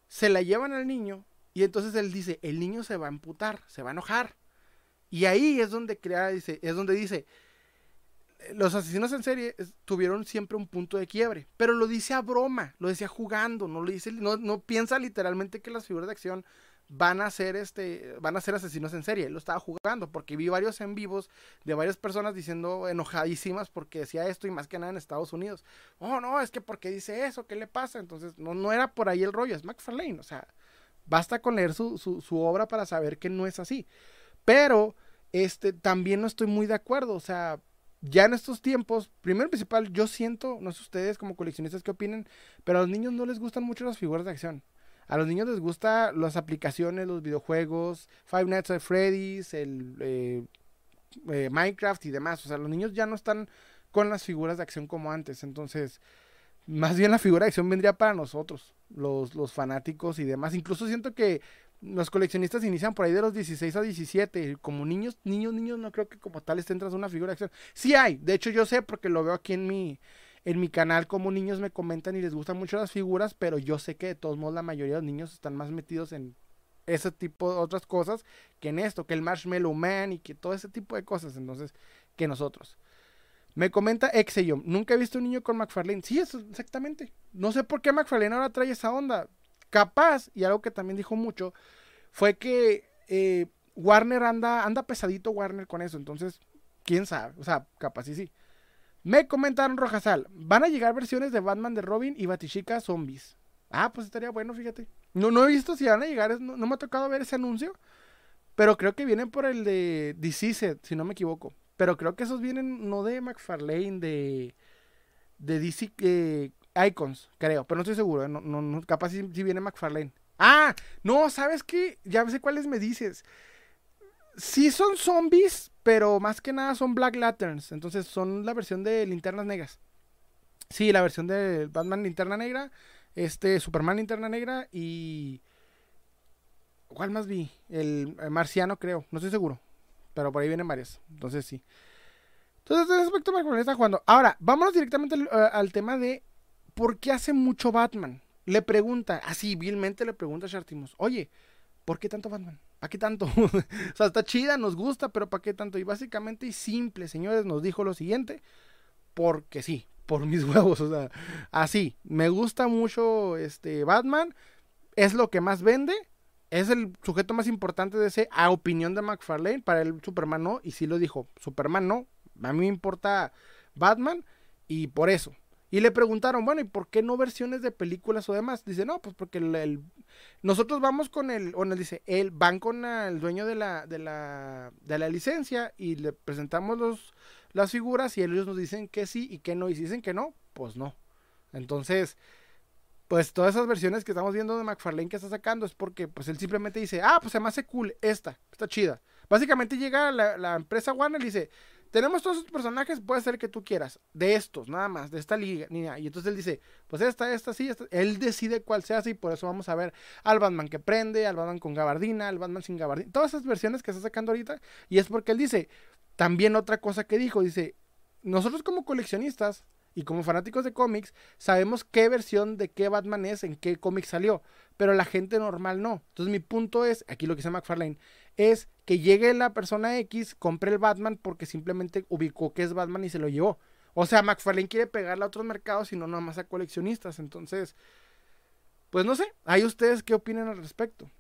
se la llevan al niño y entonces él dice, el niño se va a amputar, se va a enojar. Y ahí es donde crea, dice, es donde dice, los asesinos en serie tuvieron siempre un punto de quiebre, pero lo dice a broma, lo decía jugando, no lo dice, no, no piensa literalmente que las figuras de acción van a ser este, van a ser asesinos en serie. Él lo estaba jugando porque vi varios en vivos de varias personas diciendo enojadísimas porque decía esto y más que nada en Estados Unidos. Oh, no, es que porque dice eso, ¿qué le pasa? Entonces, no, no era por ahí el rollo, es McFarlane, o sea, basta con leer su, su, su obra para saber que no es así. Pero, este, también no estoy muy de acuerdo, o sea, ya en estos tiempos, primero principal, yo siento, no sé ustedes como coleccionistas qué opinen, pero a los niños no les gustan mucho las figuras de acción. A los niños les gustan las aplicaciones, los videojuegos, Five Nights at Freddy's, el eh, eh, Minecraft y demás. O sea, los niños ya no están con las figuras de acción como antes. Entonces, más bien la figura de acción vendría para nosotros, los, los fanáticos y demás. Incluso siento que los coleccionistas inician por ahí de los 16 a 17. Como niños, niños, niños, no creo que como tal estén tras una figura de acción. Sí hay, de hecho yo sé porque lo veo aquí en mi, en mi canal como niños me comentan y les gustan mucho las figuras, pero yo sé que de todos modos la mayoría de los niños están más metidos en ese tipo de otras cosas que en esto, que el Marshmallow Man y que todo ese tipo de cosas, entonces, que nosotros. Me comenta Exeyom, nunca he visto un niño con McFarlane. Sí, eso exactamente. No sé por qué McFarlane ahora trae esa onda. Capaz, y algo que también dijo mucho, fue que eh, Warner anda, anda pesadito Warner con eso. Entonces, quién sabe. O sea, capaz y sí. Me comentaron Rojasal, van a llegar versiones de Batman de Robin y Batichica zombies. Ah, pues estaría bueno, fíjate. No, no he visto si van a llegar, no, me ha tocado ver ese anuncio. Pero creo que vienen por el de DC, si no me equivoco. Pero creo que esos vienen no de McFarlane, de, de DC eh, Icons, creo, pero no estoy seguro, ¿eh? no, no, capaz si, viene McFarlane. Ah, no, ¿sabes qué? Ya sé cuáles me dices. Sí son zombies, pero más que nada son Black Lanterns, entonces son la versión de Linternas Negras. Sí, la versión de Batman Linterna Negra, este Superman Linterna Negra y... ¿Cuál más vi? El, el Marciano creo, no estoy seguro, pero por ahí vienen varias, entonces sí. Entonces, en ese aspecto McFarlane está jugando. Ahora, vámonos directamente al, al, tema de por qué hace mucho Batman. Le pregunta, así vilmente le pregunta a Shartimus, oye, ¿por qué tanto Batman? ¿Para qué tanto? o sea, está chida, nos gusta, pero ¿para qué tanto? Y básicamente y simple, señores, nos dijo lo siguiente, porque sí, por mis huevos, o sea, así, me gusta mucho este Batman, es lo que más vende, es el sujeto más importante de ese, a opinión de McFarlane, para él Superman no, y sí lo dijo, Superman no, a mí me importa Batman, y por eso. Y le preguntaron, bueno, ¿y por qué no versiones de películas o demás? Dice, no, pues porque el, nosotros vamos con el, o nos dice, él van con el dueño de la, de la, de la licencia y le presentamos los, las figuras y ellos nos dicen que sí y que no. Y si dicen que no, pues no. Entonces, pues todas esas versiones que estamos viendo de McFarlane que está sacando es porque pues él simplemente dice, ah, pues se me hace cool esta, está chida. Básicamente llega la, la empresa Warner y dice, tenemos todos estos personajes, puede ser que tú quieras, de estos, nada más, de esta liga. Y entonces él dice, pues esta, esta, sí, esta. él decide cuál se hace y por eso vamos a ver al Batman que prende, al Batman con gabardina, al Batman sin gabardina, todas esas versiones que está sacando ahorita. Y es porque él dice, también otra cosa que dijo, dice, nosotros como coleccionistas y como fanáticos de cómics, sabemos qué versión de qué Batman es, en qué cómic salió, pero la gente normal no. Entonces mi punto es, aquí lo que dice McFarlane, es que llegue la persona X, compre el Batman porque simplemente ubicó que es Batman y se lo llevó. O sea, McFarlane quiere pegarle a otros mercados y no nada más a coleccionistas. Entonces, pues no sé, hay ustedes qué opinan al respecto.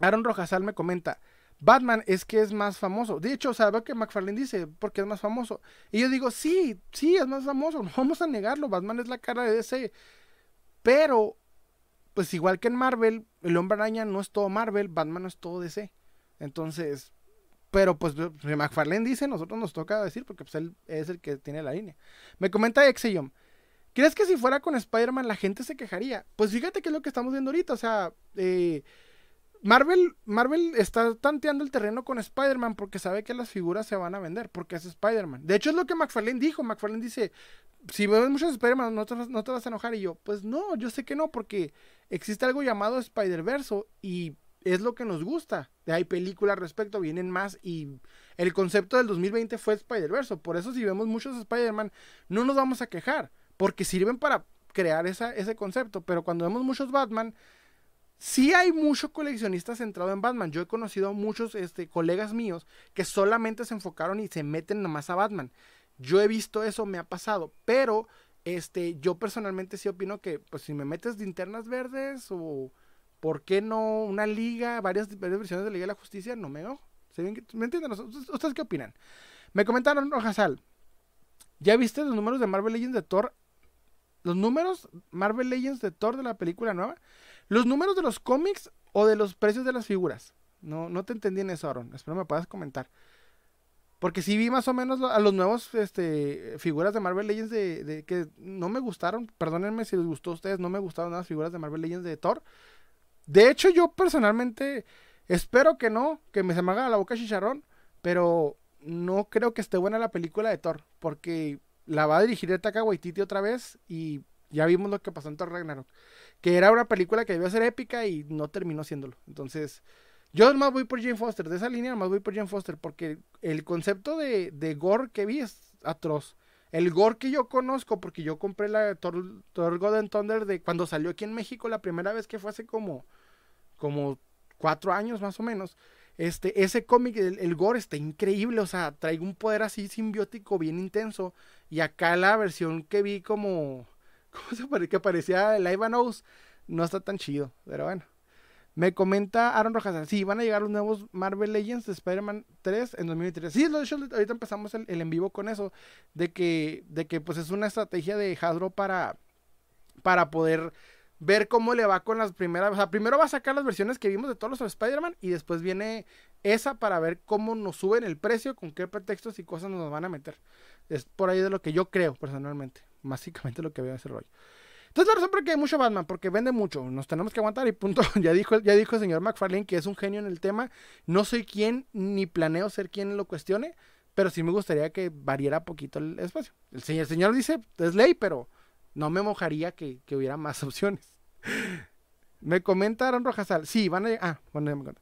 Aaron Rojasal me comenta, Batman es que es más famoso. De hecho, ¿sabe que McFarlane dice? Porque es más famoso. Y yo digo, sí, sí, es más famoso. No vamos a negarlo. Batman es la cara de DC. Pero, pues igual que en Marvel, el hombre araña no es todo Marvel, Batman no es todo DC. Entonces, pero pues McFarlane dice, nosotros nos toca decir, porque pues él es el que tiene la línea. Me comenta Exeyom. ¿Crees que si fuera con Spider-Man la gente se quejaría? Pues fíjate que es lo que estamos viendo ahorita. O sea, eh, Marvel, Marvel está tanteando el terreno con Spider-Man porque sabe que las figuras se van a vender, porque es Spider-Man. De hecho, es lo que McFarlane dijo. McFarlane dice, si ves muchos Spider-Man, no, no, te vas a enojar. Y yo, pues no, yo sé que no, porque existe algo llamado Spider-Verso y es lo que nos gusta. Hay películas al respecto, vienen más y el concepto del 2020 fue Spider-Verse. Por eso si vemos muchos Spider-Man, no nos vamos a quejar, porque sirven para crear ese concepto. Pero cuando vemos muchos Batman, sí hay mucho coleccionista centrado en Batman. Yo he conocido a muchos este, colegas míos que solamente se enfocaron y se meten nomás a Batman. Yo he visto eso, me ha pasado, pero este, yo personalmente sí opino que, pues si me metes linternas verdes o ¿Por qué no una liga, varias, versiones de Liga de la Justicia? No me enojo. ¿Me entienden? ¿Ustedes qué opinan? Me comentaron, Rojasal, ¿ya viste los números de Marvel Legends de Thor? ¿Los números Marvel Legends de Thor de la película nueva? ¿Los números de los cómics o de los precios de las figuras? No, no te entendí en eso, Aaron. Espero me puedas comentar. Porque sí vi más o menos a los nuevos este, figuras de Marvel Legends de, de, que no me gustaron. Perdónenme si les gustó a ustedes, no me gustaron las figuras de Marvel Legends de Thor. De hecho, yo personalmente espero que no, que me se me haga la boca chicharrón, pero no creo que esté buena la película de Thor, porque la va a dirigir Taka Waititi otra vez y ya vimos lo que pasó en Thor Ragnarok, que era una película que debió ser épica y no terminó siéndolo. Entonces, yo más voy por Jane Foster, de esa línea más voy por Jane Foster, porque el concepto de, de gore que vi es atroz. El gore que yo conozco, porque yo compré la Thor, Thor God Thunder de cuando salió aquí en México la primera vez que fue hace como como cuatro años más o menos. Este, ese cómic, el, gore está increíble, o sea, trae un poder así simbiótico bien intenso. Y acá la versión que vi como, ¿cómo se? Que parecía el Ivan no está tan chido, pero bueno. Me comenta Aaron Rojas, sí, van a llegar los nuevos Marvel Legends de Spider-Man 3 en 2023. Sí, de ahorita empezamos el, el, en vivo con eso, de que, de que pues es una estrategia de Hasbro para, para poder ver cómo le va con las primeras. O sea, primero va a sacar las versiones que vimos de todos los Spider-Man y después viene esa para ver cómo nos suben el precio, con qué pretextos y cosas nos van a meter. Es por ahí de lo que yo creo personalmente. Básicamente lo que veo ese rollo. Entonces la razón por qué hay mucho Batman, porque vende mucho, nos tenemos que aguantar y punto. Ya dijo, ya dijo el señor McFarlane que es un genio en el tema. No soy quien ni planeo ser quien lo cuestione, pero sí me gustaría que variara poquito el espacio. El señor, el señor dice, es ley, pero no me mojaría que, hubiera más opciones. me comentaron Rojasal. Sí, van a. Ah, bueno, ya me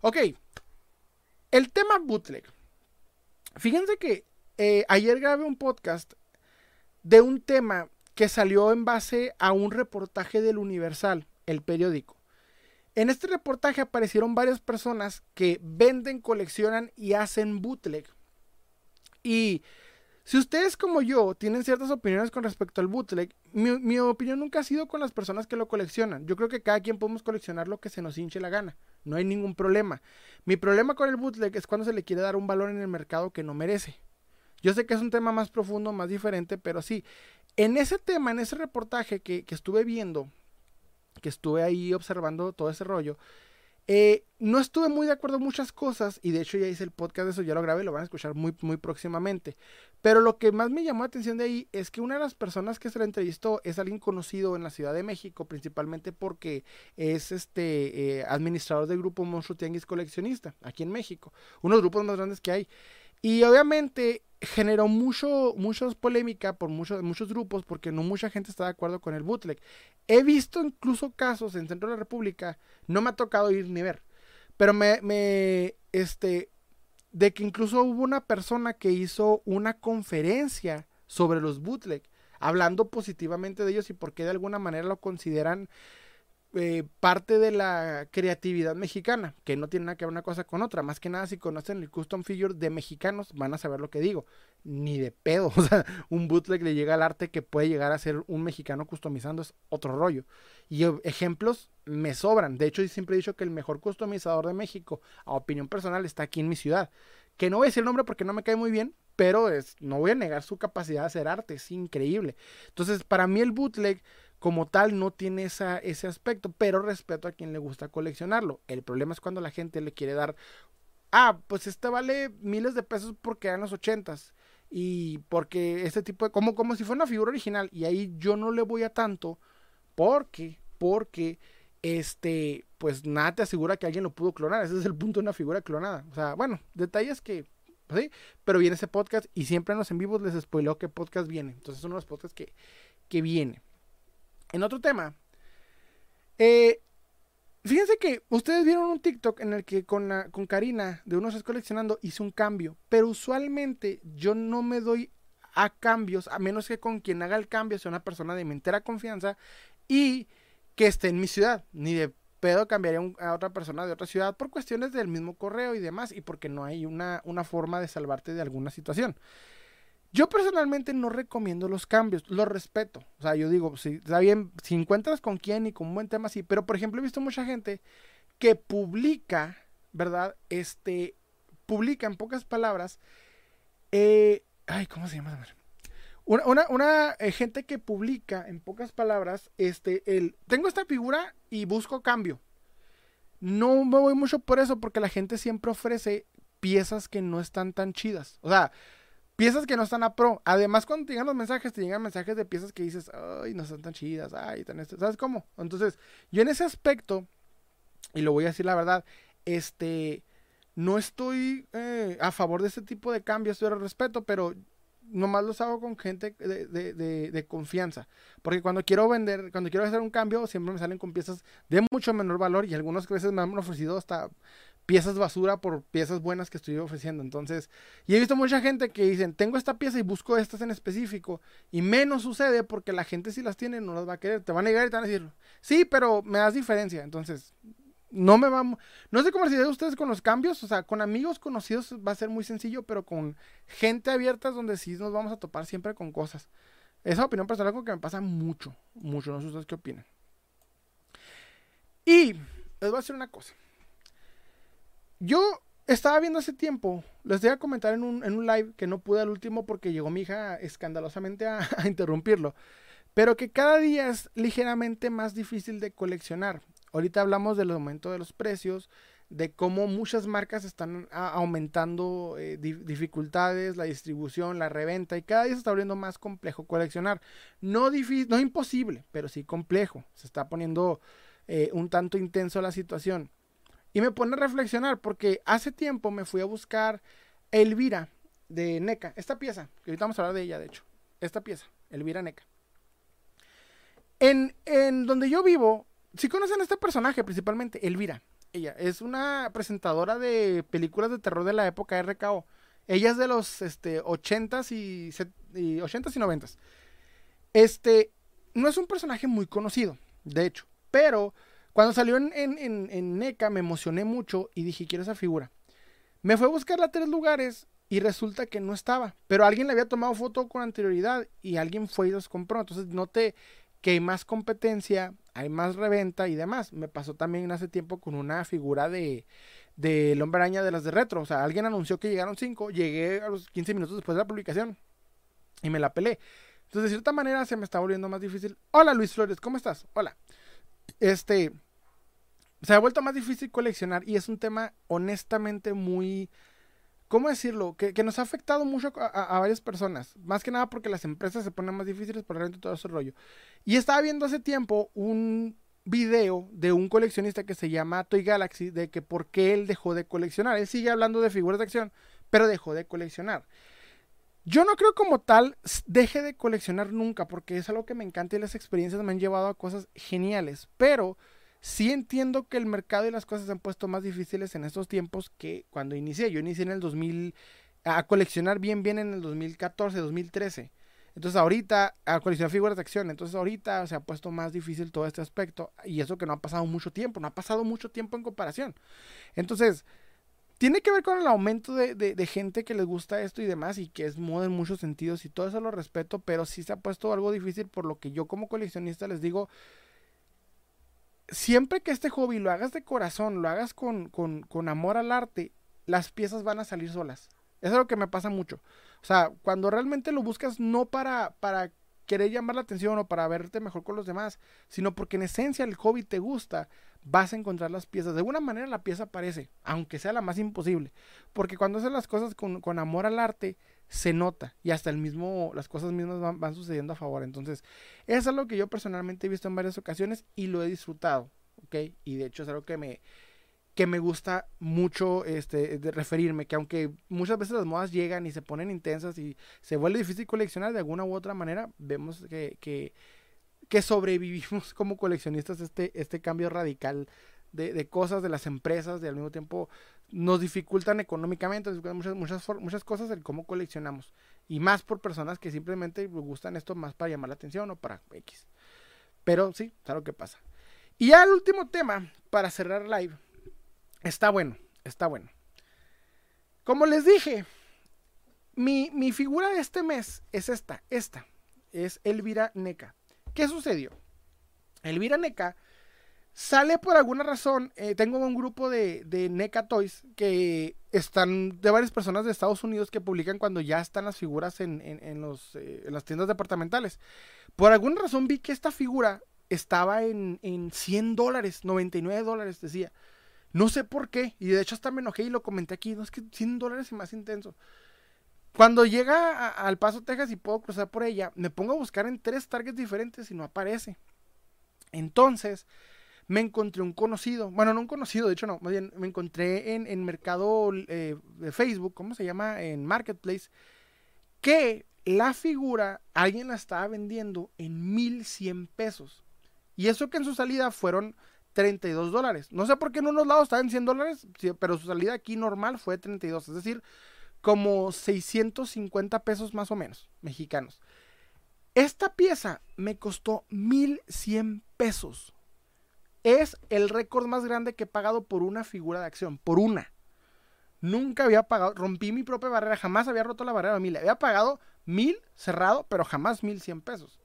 Ok. El tema bootleg. Fíjense que eh, ayer grabé un podcast de un tema que salió en base a un reportaje del Universal, el periódico. En este reportaje aparecieron varias personas que venden, coleccionan y hacen bootleg. Y si ustedes como yo tienen ciertas opiniones con respecto al bootleg, mi, opinión nunca ha sido con las personas que lo coleccionan. Yo creo que cada quien podemos coleccionar lo que se nos hinche la gana. No hay ningún problema. Mi problema con el bootleg es cuando se le quiere dar un valor en el mercado que no merece. Yo sé que es un tema más profundo, más diferente, pero sí, en ese tema, en ese reportaje que, estuve viendo, que estuve ahí observando todo ese rollo, eh, no estuve muy de acuerdo en muchas cosas y de hecho ya hice el podcast de eso, ya lo grabé, lo van a escuchar muy, muy próximamente. Pero lo que más me llamó la atención de ahí es que una de las personas que se la entrevistó es alguien conocido en la Ciudad de México, principalmente porque es este eh, administrador del grupo Monstruo Tianguis Coleccionista, aquí en México, uno de los grupos más grandes que hay. Y obviamente generó mucho, polémica por muchos, muchos grupos porque no mucha gente está de acuerdo con el bootleg. He visto incluso casos en Centro de la República, no me ha tocado ir ni ver, pero me, me, este, de que incluso hubo una persona que hizo una conferencia sobre los bootleg, hablando positivamente de ellos y por qué de alguna manera lo consideran eh, parte de la creatividad mexicana, que no tiene nada que ver una cosa con otra. Más que nada, si conocen el custom figure de mexicanos, van a saber lo que digo. Ni de pedo. O sea, un bootleg le llega al arte que puede llegar a ser un mexicano customizando, es otro rollo. Y ejemplos me sobran. De hecho, yo siempre he dicho que el mejor customizador de México, a opinión personal, está aquí en mi ciudad. Que no voy a decir el nombre porque no me cae muy bien, pero es, no voy a negar su capacidad de hacer arte, es increíble. Entonces, para mí el bootleg como tal no tiene esa, ese aspecto, pero respeto a quien le gusta coleccionarlo. El problema es cuando la gente le quiere dar, ah, pues este vale miles de pesos porque eran los ochentas y porque este tipo de, como, como si fuera una figura original y ahí yo no le voy a tanto porque, porque, este, pues nada te asegura que alguien lo pudo clonar, ese es el punto de una figura clonada. O sea, bueno, detalles que ¿sí? Pero viene ese podcast y siempre en los en vivos les spoileo qué podcast viene. Entonces son los podcasts que, que viene. En otro tema, eh, fíjense que ustedes vieron un TikTok en el que con, con Karina de Unos es Coleccionando hice un cambio, pero usualmente yo no me doy a cambios, a menos que con quien haga el cambio sea una persona de mi entera confianza y que esté en mi ciudad, ni de pedo cambiaría a otra persona de otra ciudad por cuestiones del mismo correo y demás, y porque no hay una, una forma de salvarte de alguna situación. Yo personalmente no recomiendo los cambios, los respeto. O sea, yo digo, si está bien, si encuentras con quién y con un buen tema, sí. Pero, por ejemplo, he visto mucha gente que publica, ¿verdad? Este, publica en pocas palabras, eh, ay, ¿cómo se llama? Una, una, una eh, gente que publica en pocas palabras, este, el, tengo esta figura y busco cambio. No me voy mucho por eso porque la gente siempre ofrece piezas que no están tan chidas. O sea, piezas que no están a pro. Además, cuando te llegan los mensajes, te llegan mensajes de piezas que dices, ay, no están tan chidas, ay, tan esto. ¿Sabes cómo? Entonces, yo en ese aspecto, y lo voy a decir la verdad, este, no estoy eh, a favor de este tipo de cambios, yo respeto, pero nomás los hago con gente de, de, confianza. Porque cuando quiero vender, cuando quiero hacer un cambio, siempre me salen con piezas de mucho menor valor y algunas veces me han ofrecido hasta piezas basura por piezas buenas que estoy ofreciendo. Entonces, y he visto mucha gente que dicen, tengo esta pieza y busco estas en específico. Y menos sucede porque la gente si las tiene no las va a querer. Te van a llegar y te van a decir, sí, pero me das diferencia. Entonces, no me vamos, no sé cómo de ustedes con los cambios, o sea, con amigos conocidos va a ser muy sencillo, pero con gente abierta es donde sí nos vamos a topar siempre con cosas. Esa opinión personal algo que me pasa mucho, mucho, no sé ustedes qué opinan. Y les voy a decir una cosa. Yo estaba viendo hace tiempo, les voy a comentar en un, en un live que no pude al último porque llegó mi hija escandalosamente a, interrumpirlo, pero que cada día es ligeramente más difícil de coleccionar. Ahorita hablamos del aumento de los precios, de cómo muchas marcas están aumentando eh, dificultades, la distribución, la reventa, y cada día se está volviendo más complejo coleccionar. No, difícil, no imposible, pero sí complejo. Se está poniendo eh, un tanto intenso la situación. Y me pone a reflexionar porque hace tiempo me fui a buscar Elvira de NECA. Esta pieza, que ahorita vamos a hablar de ella, de hecho. Esta pieza, Elvira NECA. En, en donde yo vivo, si conocen a este personaje principalmente, Elvira. Ella es una presentadora de películas de terror de la época RKO. Ella es de los este, 80s y, y 80s y 90s. Este, no es un personaje muy conocido, de hecho, pero cuando salió en, en, NECA me emocioné mucho y dije, quiero esa figura. Me fue a buscarla a tres lugares y resulta que no estaba, pero alguien le había tomado foto con anterioridad y alguien fue y los compró. Entonces noté que hay más competencia, hay más reventa y demás. Me pasó también hace tiempo con una figura de del hombre araña de las de retro. O sea, alguien anunció que llegaron cinco, llegué a los 15 minutos después de la publicación y me la pelé. Entonces, de cierta manera, se me está volviendo más difícil. Hola, Luis Flores, ¿cómo estás? Hola. Este, se ha vuelto más difícil coleccionar y es un tema honestamente muy, ¿cómo decirlo? Que, nos ha afectado mucho a, varias personas. Más que nada porque las empresas se ponen más difíciles por realmente todo ese rollo. Y estaba viendo hace tiempo un video de un coleccionista que se llama Toy Galaxy de que por qué él dejó de coleccionar. Él sigue hablando de figuras de acción, pero dejó de coleccionar. Yo no creo como tal deje de coleccionar nunca, porque es algo que me encanta y las experiencias me han llevado a cosas geniales, pero sí entiendo que el mercado y las cosas se han puesto más difíciles en estos tiempos que cuando inicié. Yo inicié en el 2000, a coleccionar bien, bien en el 2014, 2013. Entonces ahorita, a coleccionar figuras de acción, entonces ahorita se ha puesto más difícil todo este aspecto y eso que no ha pasado mucho tiempo, no ha pasado mucho tiempo en comparación. Entonces, tiene que ver con el aumento de, gente que les gusta esto y demás y que es moda en muchos sentidos y todo eso lo respeto, pero sí se ha puesto algo difícil por lo que yo como coleccionista les digo, siempre que este hobby lo hagas de corazón, lo hagas con, con, amor al arte, las piezas van a salir solas. Eso es lo que me pasa mucho. O sea, cuando realmente lo buscas no para, para querer llamar la atención o para verte mejor con los demás, sino porque en esencia el hobby te gusta, vas a encontrar las piezas. De alguna manera la pieza aparece, aunque sea la más imposible. Porque cuando haces las cosas con, amor al arte, se nota y hasta el mismo, las cosas mismas van, sucediendo a favor. Entonces, es algo que yo personalmente he visto en varias ocasiones y lo he disfrutado, ¿ok? Y de hecho es algo que me, que me gusta mucho este, de referirme, que aunque muchas veces las modas llegan y se ponen intensas y se vuelve difícil coleccionar de alguna u otra manera, vemos que, sobrevivimos como coleccionistas este, este cambio radical de, cosas de las empresas, y al mismo tiempo nos dificultan económicamente, muchas, muchas, muchas cosas el cómo coleccionamos. Y más por personas que simplemente gustan esto más para llamar la atención o para X. Pero sí, es algo que pasa. Y ya el último tema, para cerrar live, Está bueno, está bueno. Como les dije, mi, figura de este mes es esta, esta. Es Elvira Neca. ¿Qué sucedió? Elvira Neca sale por alguna razón. Eh, tengo un grupo de, NECA Toys que están de varias personas de Estados Unidos que publican cuando ya están las figuras en, eh, las tiendas departamentales. Por alguna razón vi que esta figura estaba en, en 100 dólares, 99 dólares, decía. No sé por qué. Y de hecho hasta me enojé y lo comenté aquí. No es que 100 dólares es más intenso. Cuando llega al Paso, Texas y puedo cruzar por ella, me pongo a buscar en tres targets diferentes y no aparece. Entonces, me encontré un conocido. Bueno, no un conocido, de hecho no. Más bien, me encontré en, en mercado eh, de Facebook, ¿cómo se llama? En Marketplace. Que la figura alguien la estaba vendiendo en 1100 pesos. Y eso que en su salida fueron 32 dólares. No sé por qué en unos lados estaba en 100 dólares, pero su salida aquí normal fue 32, es decir, como 650 pesos más o menos mexicanos. Esta pieza me costó 1100 pesos. Es el récord más grande que he pagado por una figura de acción, por una. Nunca había pagado, rompí mi propia barrera, jamás había roto la barrera de mil. Había pagado mil cerrado, pero jamás 1100 pesos.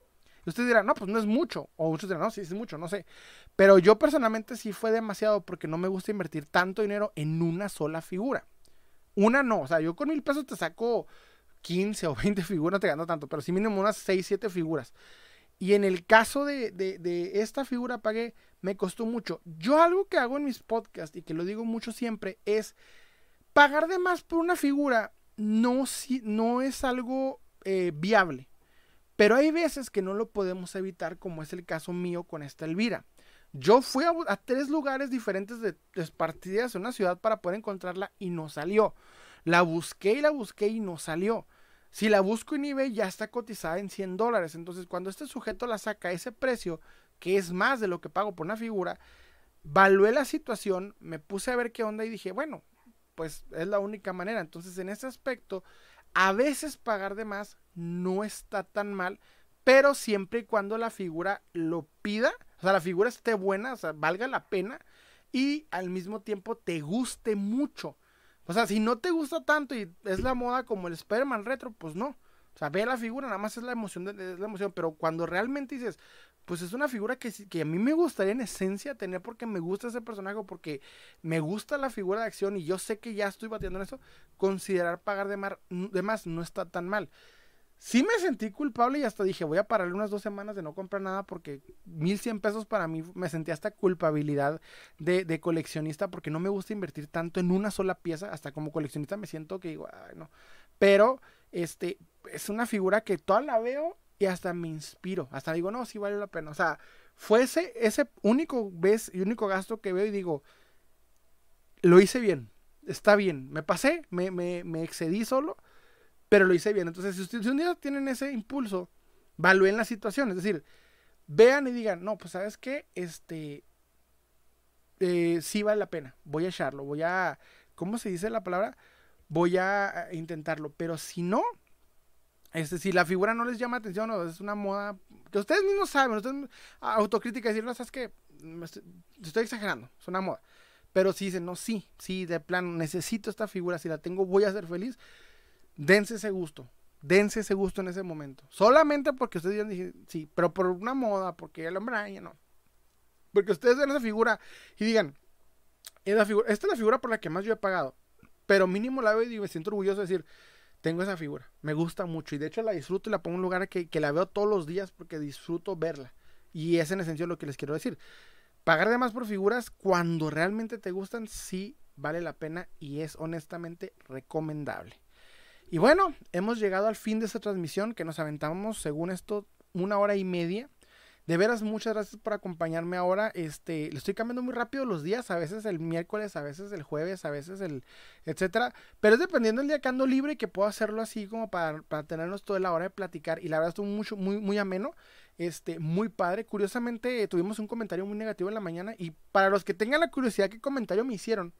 Y ustedes dirán, no, pues no es mucho. O muchos dirán, no, sí es mucho, no sé. Pero yo personalmente sí fue demasiado porque no me gusta invertir tanto dinero en una sola figura. Una no, o sea, yo con mil pesos te saco 15 o 20 figuras, no te gano tanto, pero sí mínimo unas 6, 7 figuras. Y en el caso de, de, esta figura pagué, me costó mucho. Yo algo que hago en mis podcasts y que lo digo mucho siempre es pagar de más por una figura no, no es algo eh, viable. Pero hay veces que no lo podemos evitar, como es el caso mío con esta Elvira. Yo fui a, tres lugares diferentes de despartidas en una ciudad para poder encontrarla y no salió. La busqué y la busqué y no salió. Si la busco en eBay ya está cotizada en 100 dólares. Entonces cuando este sujeto la saca a ese precio, que es más de lo que pago por una figura, valué la situación, me puse a ver qué onda y dije, bueno, pues es la única manera. Entonces, en ese aspecto, a veces pagar de más no está tan mal, pero siempre y cuando la figura lo pida, o sea, la figura esté buena, o sea, valga la pena y al mismo tiempo te guste mucho. O sea, si no te gusta tanto y es la moda como el Spider-Man retro, pues no. O sea, ve la figura, nada más es la emoción, es la emoción, pero cuando realmente dices, pues es una figura que, que a mí me gustaría en esencia tener porque me gusta ese personaje, porque me gusta la figura de acción y yo sé que ya estoy batiendo en eso, considerar pagar de, mar, de más no está tan mal. Sí me sentí culpable y hasta dije, voy a pararle unas dos semanas de no comprar nada porque 1100 pesos para mí me sentí hasta culpabilidad de, coleccionista porque no me gusta invertir tanto en una sola pieza. Hasta como coleccionista me siento que digo, ay, no. Pero, este, es una figura que toda la veo y hasta me inspiro. Hasta digo, no, sí vale la pena. O sea, fue ese, único vez y único gasto que veo y digo, lo hice bien, está bien. Me pasé, me, me excedí solo pero lo hice bien. Entonces, si, ustedes un día tienen ese impulso, valúen la situación. Es decir, vean y digan, no, pues sabes qué, este, eh, sí vale la pena, voy a echarlo, voy a, ¿cómo se dice la palabra? Voy a intentarlo, pero si no, este, si la figura no les llama atención o es una moda que ustedes mismos saben, ustedes autocrítica decir, no, sabes que estoy, estoy exagerando, es una moda. Pero si dicen, no, sí, sí, de plan, necesito esta figura, si la tengo voy a ser feliz, dense ese gusto. Dense ese gusto en ese momento. Solamente porque ustedes digan, sí, pero por una moda, porque el hombre no. Porque ustedes ven esa figura y digan, esta es la figura por la que más yo he pagado. Pero mínimo la veo y me siento orgulloso de decir, tengo esa figura, me gusta mucho. Y de hecho la disfruto y la pongo en un lugar que, que la veo todos los días porque disfruto verla. Y es en esencia lo que les quiero decir. Pagar de más por figuras cuando realmente te gustan, sí vale la pena y es honestamente recomendable. Y bueno, hemos llegado al fin de esta transmisión que nos aventamos, según esto, una hora y media. De veras, muchas gracias por acompañarme ahora. Este, le estoy cambiando muy rápido los días, a veces el miércoles, a veces el jueves, a veces el, etcétera. Pero es dependiendo del día que ando libre y que puedo hacerlo así como para, para tenernos toda la hora de platicar. Y la verdad estuvo mucho, muy, muy ameno. Este, muy padre. Curiosamente, tuvimos un comentario muy negativo en la mañana. Y para los que tengan la curiosidad, ¿qué comentario me hicieron?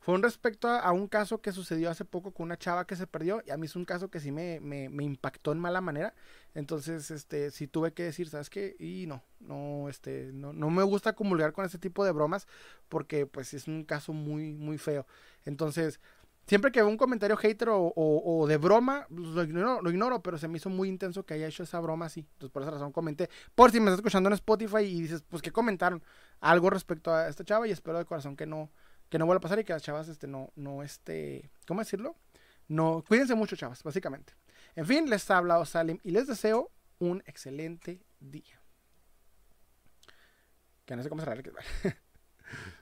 Fue un respecto a, un caso que sucedió hace poco con una chava que se perdió y a mí es un caso que sí me, me, me impactó en mala manera. Entonces, este, sí tuve que decir, ¿sabes qué? Y no, no, este, no, no me gusta comulgar con ese tipo de bromas porque pues es un caso muy, muy feo. Entonces, siempre que veo un comentario hater o, o, de broma, pues, lo ignoro, lo ignoro, pero se me hizo muy intenso que haya hecho esa broma así. Entonces, por esa razón comenté. Por si me estás escuchando en Spotify y dices, pues, ¿qué comentaron? Algo respecto a esta chava y espero de corazón que no, que no vuelva a pasar y que las chavas este, no, no, este, ¿cómo decirlo? No, cuídense mucho, chavas, básicamente. En fin, les ha hablado Salim y les deseo un excelente día. Que no sé cómo cerrar.